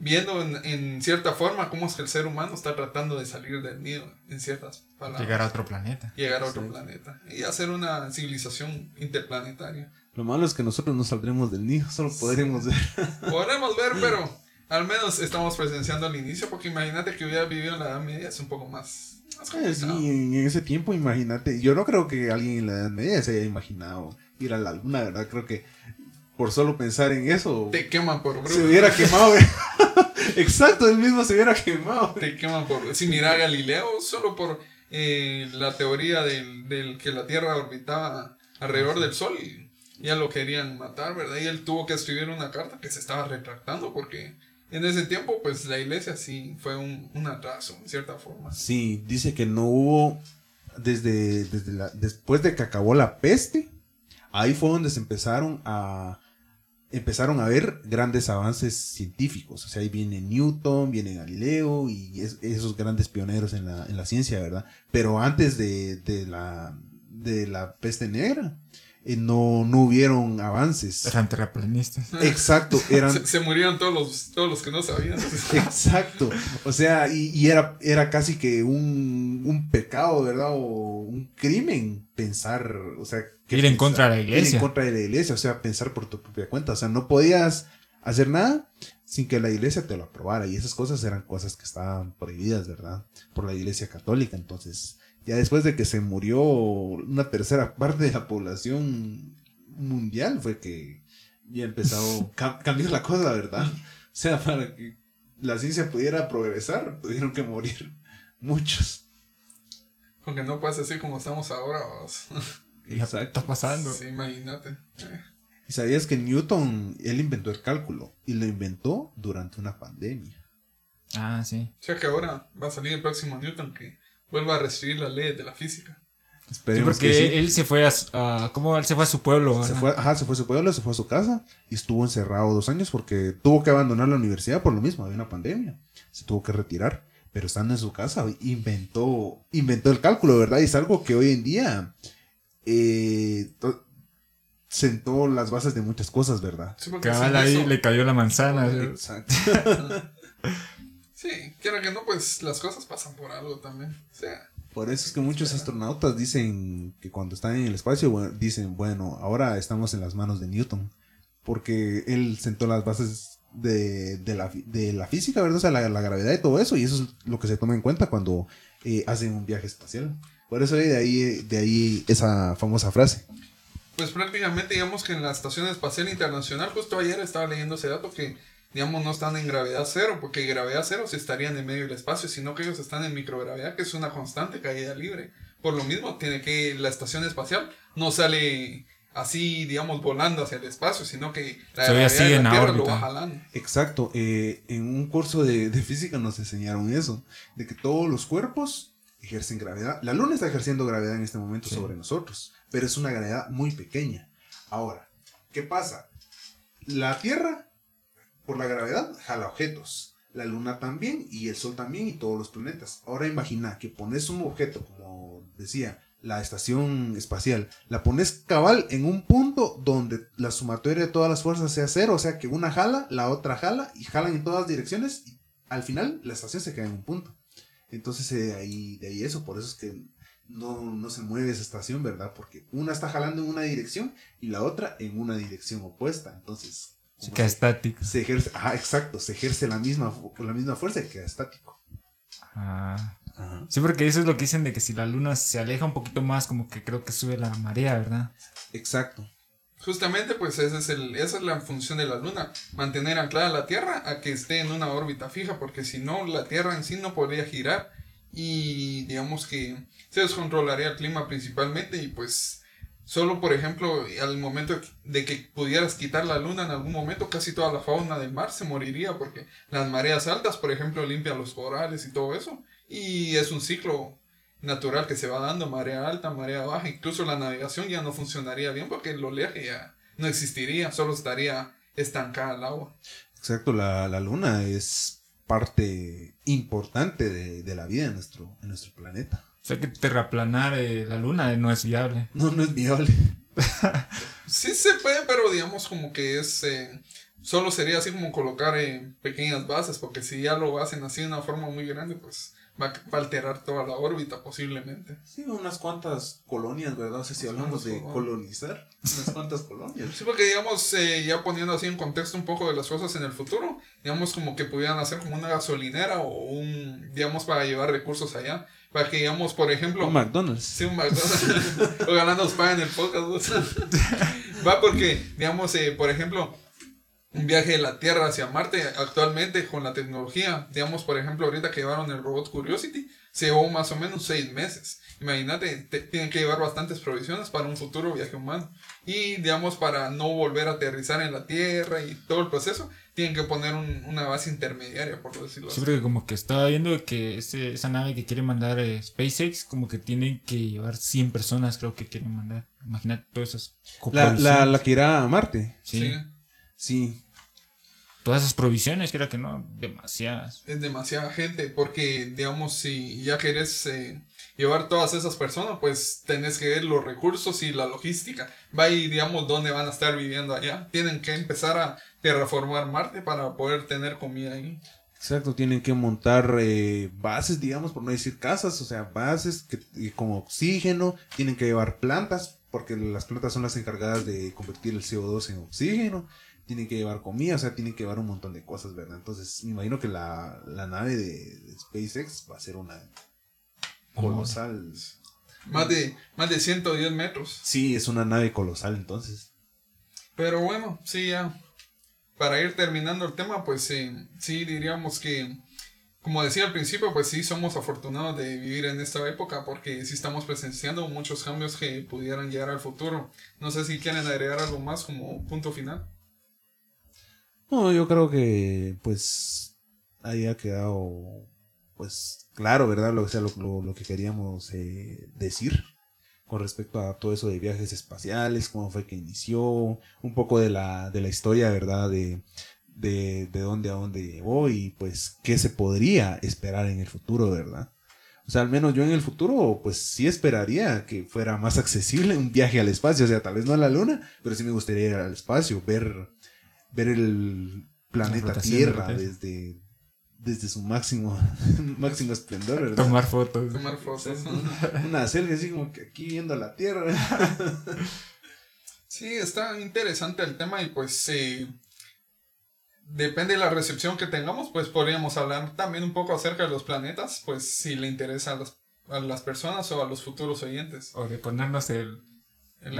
viendo en, cierta forma cómo es que el ser humano está tratando de salir del nido en ciertas palabras. Llegar a otro planeta. Llegar a otro planeta y hacer una civilización interplanetaria. Lo malo es que nosotros no saldremos del nido, solo podremos ver. Podremos ver, pero al menos estamos presenciando el inicio, porque imagínate que hubiera vivido en la Edad Media, es un poco más... Eh, sí, en ese tiempo, imagínate. Yo no creo que alguien en la Edad Media se haya imaginado ir a la luna, ¿verdad? Creo que por solo pensar en eso. Te queman por bruto. Se hubiera quemado. Exacto, él mismo se hubiera quemado. Te queman por. Si mira a Galileo, solo por eh, la teoría del, del, que la Tierra orbitaba alrededor del Sol, y ya lo querían matar, ¿verdad? Y él tuvo que escribir una carta que se estaba retractando porque en ese tiempo, pues la iglesia sí fue un, un atraso, en cierta forma. Sí, dice que no hubo. Desde, desde la, después de que acabó la peste, ahí fue donde se empezaron a empezaron a ver grandes avances científicos. O sea, ahí viene Newton, viene Galileo y esos grandes pioneros en la, en la ciencia, ¿verdad? Pero antes de, de, la, de la peste negra, eh, no, no hubieron avances. Eran terraplanistas. Exacto, eran... Se, murieron todos los, todos los que no sabían. Exacto, o sea, y, y, era, era casi que un, un pecado, ¿verdad? O un crimen pensar, o sea... ir en contra de la iglesia. Ir en contra de la iglesia, o sea, pensar por tu propia cuenta, o sea, no podías hacer nada sin que la iglesia te lo aprobara y esas cosas eran cosas que estaban prohibidas, ¿verdad? Por la iglesia católica, entonces ya después de que se murió una tercera parte de la población mundial fue que ya empezó a cambiar la cosa, ¿verdad? O sea, para que la ciencia pudiera progresar, tuvieron que morir muchos. Aunque no pase así como estamos ahora. Exacto. Está pasando. Sí, imagínate. ¿Y sabías que Newton, él inventó el cálculo y lo inventó durante una pandemia? Ah, sí. O sea que ahora va a salir el próximo Newton que vuelva a recibir las leyes de la física. Esperemos sí, porque él se fue a, ¿cómo él se fue a su pueblo? Se fue, ajá, se fue a su pueblo, se fue a su casa y estuvo encerrado dos años porque tuvo que abandonar la universidad por lo mismo, había una pandemia, se tuvo que retirar, pero estando en su casa inventó, inventó el cálculo, ¿verdad? Y es algo que hoy en día eh, sentó las bases de muchas cosas, ¿verdad? Sí, porque Cabal ahí eso- le cayó la manzana. Exacto. Sí, quiera que no, pues las cosas pasan por algo también. O sea, Por eso es que muchos astronautas dicen que cuando están en el espacio, bueno, dicen, bueno, ahora estamos en las manos de Newton. Porque él sentó las bases de, de la, fi- de la física, ¿verdad? O sea, la, la gravedad y todo eso. Y eso es lo que se toma en cuenta cuando eh, hacen un viaje espacial. Por eso de ahí, de ahí esa famosa frase. pues prácticamente digamos que en la Estación Espacial Internacional, justo ayer estaba leyendo ese dato que, digamos, no están en gravedad cero, porque gravedad cero se estarían en medio del espacio, sino que ellos están en microgravedad, que es una constante caída libre. Por lo mismo, tiene que la Estación Espacial no sale así, digamos, volando hacia el espacio, sino que la gravedad sigue de en la la Tierra lo órbita. va jalando. Exacto. eh, en un curso de, de física nos enseñaron eso. De que todos los cuerpos ejercen gravedad. La luna está ejerciendo gravedad en este momento Sí. sobre nosotros. Pero es una gravedad muy pequeña. Ahora, ¿qué pasa? La Tierra, por la gravedad, jala objetos. La luna también, y el sol también, y todos los planetas. Ahora imagina que pones un objeto, como decía, la estación espacial, la pones cabal en un punto donde la sumatoria de todas las fuerzas sea cero, o sea que una jala, la otra jala, y jalan en todas direcciones, y al final la estación se queda en un punto. Entonces eh, ahí, de ahí eso, por eso es que no, no se mueve esa estación, ¿verdad? Porque una está jalando en una dirección y la otra en una dirección opuesta. Entonces, Se queda se- estático. se ejerce, ah, exacto, se ejerce la misma, la misma fuerza y queda estático. Ah. Ajá. Sí, porque eso es lo que dicen de que si la luna se aleja un poquito más, como que creo que sube la marea, ¿verdad? Exacto. Justamente, pues es el, esa es la función de la Luna, mantener anclada la Tierra a que esté en una órbita fija, porque si no, la Tierra en sí no podría girar y digamos que se descontrolaría el clima principalmente y pues solo, por ejemplo, al momento de que pudieras quitar la Luna en algún momento, casi toda la fauna del mar se moriría, porque las mareas altas, por ejemplo, limpian los corales y todo eso, y es un ciclo natural que se va dando, marea alta, marea baja, incluso la navegación ya no funcionaría bien porque el oleaje ya no existiría, solo estaría estancada el agua. Exacto, la, la luna es parte importante de, de la vida en nuestro, en nuestro planeta. O sea que terraplanar eh, la luna eh, no es viable. No, no es viable. Sí se puede, pero digamos como que es... eh, solo sería así como colocar eh, pequeñas bases, porque si ya lo hacen así de una forma muy grande, pues va, a- alterar toda la órbita posiblemente. Sí, unas cuantas colonias, ¿verdad? O sea, si hablamos de colonizar, unas cuantas colonias. Sí, porque digamos, eh, ya poniendo así en contexto un poco de las cosas en el futuro, digamos como que pudieran hacer como una gasolinera o un, digamos, para llevar recursos allá. Para que, digamos, por ejemplo... Un McDonald's. Sí, un McDonald's. Ojalá nos paguen el podcast. ¿no? Va porque, digamos, eh, por ejemplo, un viaje de la Tierra hacia Marte actualmente con la tecnología, digamos, por ejemplo, ahorita que llevaron el robot Curiosity, se llevó más o menos seis meses. Imagínate, te- tienen que llevar bastantes provisiones para un futuro viaje humano. Y, digamos, para no volver a aterrizar en la Tierra y todo el proceso, tienen que poner un- una base intermediaria, por decirlo Sí, así. porque como que estaba viendo que ese- esa nave que quiere mandar eh, SpaceX, como que tienen que llevar 100 personas, creo que quieren mandar. Imagínate todas esas La, la, la que irá a Marte. Sí. Sí. Sí. Todas esas provisiones, que era que no, demasiadas. es demasiada gente porque digamos si ya querés eh, llevar todas esas personas pues tenés que ver los recursos y la logística va y digamos dónde van a estar viviendo allá tienen que empezar a terraformar Marte para poder tener comida ahí Exacto, tienen que montar eh, bases, digamos, por no decir casas, o sea, bases que, y con oxígeno, tienen que llevar plantas, porque las plantas son las encargadas de convertir el CO2 en oxígeno, tienen que llevar comida, o sea, tienen que llevar un montón de cosas, ¿verdad? Entonces, me imagino que la, la nave de, de SpaceX va a ser una colosal. más de más de 110 metros Sí, es una nave colosal, entonces. pero bueno sí ya para ir terminando el tema pues eh, sí diríamos que como decía al principio, pues sí somos afortunados de vivir en esta época porque sí estamos presenciando muchos cambios que pudieran llegar al futuro. No sé si quieren agregar algo más como punto final. No, yo creo que pues ahí ha quedado pues claro, ¿verdad? Lo, o sea, lo, lo- lo que queríamos eh, decir con respecto a todo eso de viajes espaciales, cómo fue que inició, un poco de la, de la historia, ¿verdad? De, de, de dónde a dónde llegó y pues qué se podría esperar en el futuro, ¿verdad? O sea, al menos yo en el futuro, pues sí esperaría que fuera más accesible un viaje al espacio. O sea, tal vez no a la luna, pero sí me gustaría ir al espacio, ver, ver el planeta Tierra desde, desde su máximo, máximo esplendor, ¿verdad? Tomar fotos. Tomar fotos. Una selfie así como que aquí viendo la Tierra. Sí, está interesante el tema y pues eh, depende de la recepción que tengamos, pues podríamos hablar también un poco acerca de los planetas, pues si le interesa a las, a las personas o a los futuros oyentes. O de ponernos el.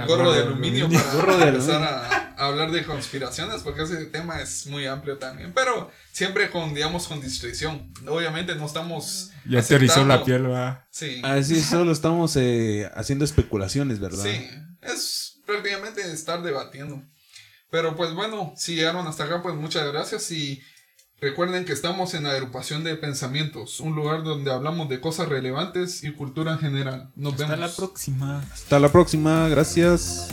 Gorro de aluminio aluminio. para Gorro de empezar a hablar de conspiraciones, porque ese tema es muy amplio también, pero siempre con, digamos, con discreción. Obviamente no estamos... Ya te erizó la aceptando- piel, va. Sí. Así solo estamos eh, haciendo especulaciones, ¿verdad? Sí, es prácticamente estar debatiendo. Pero pues bueno, si llegaron hasta acá, pues muchas gracias y recuerden que estamos en la agrupación de pensamientos, un lugar donde hablamos de cosas relevantes y cultura en general. Nos Hasta vemos. la próxima. Hasta la próxima, gracias.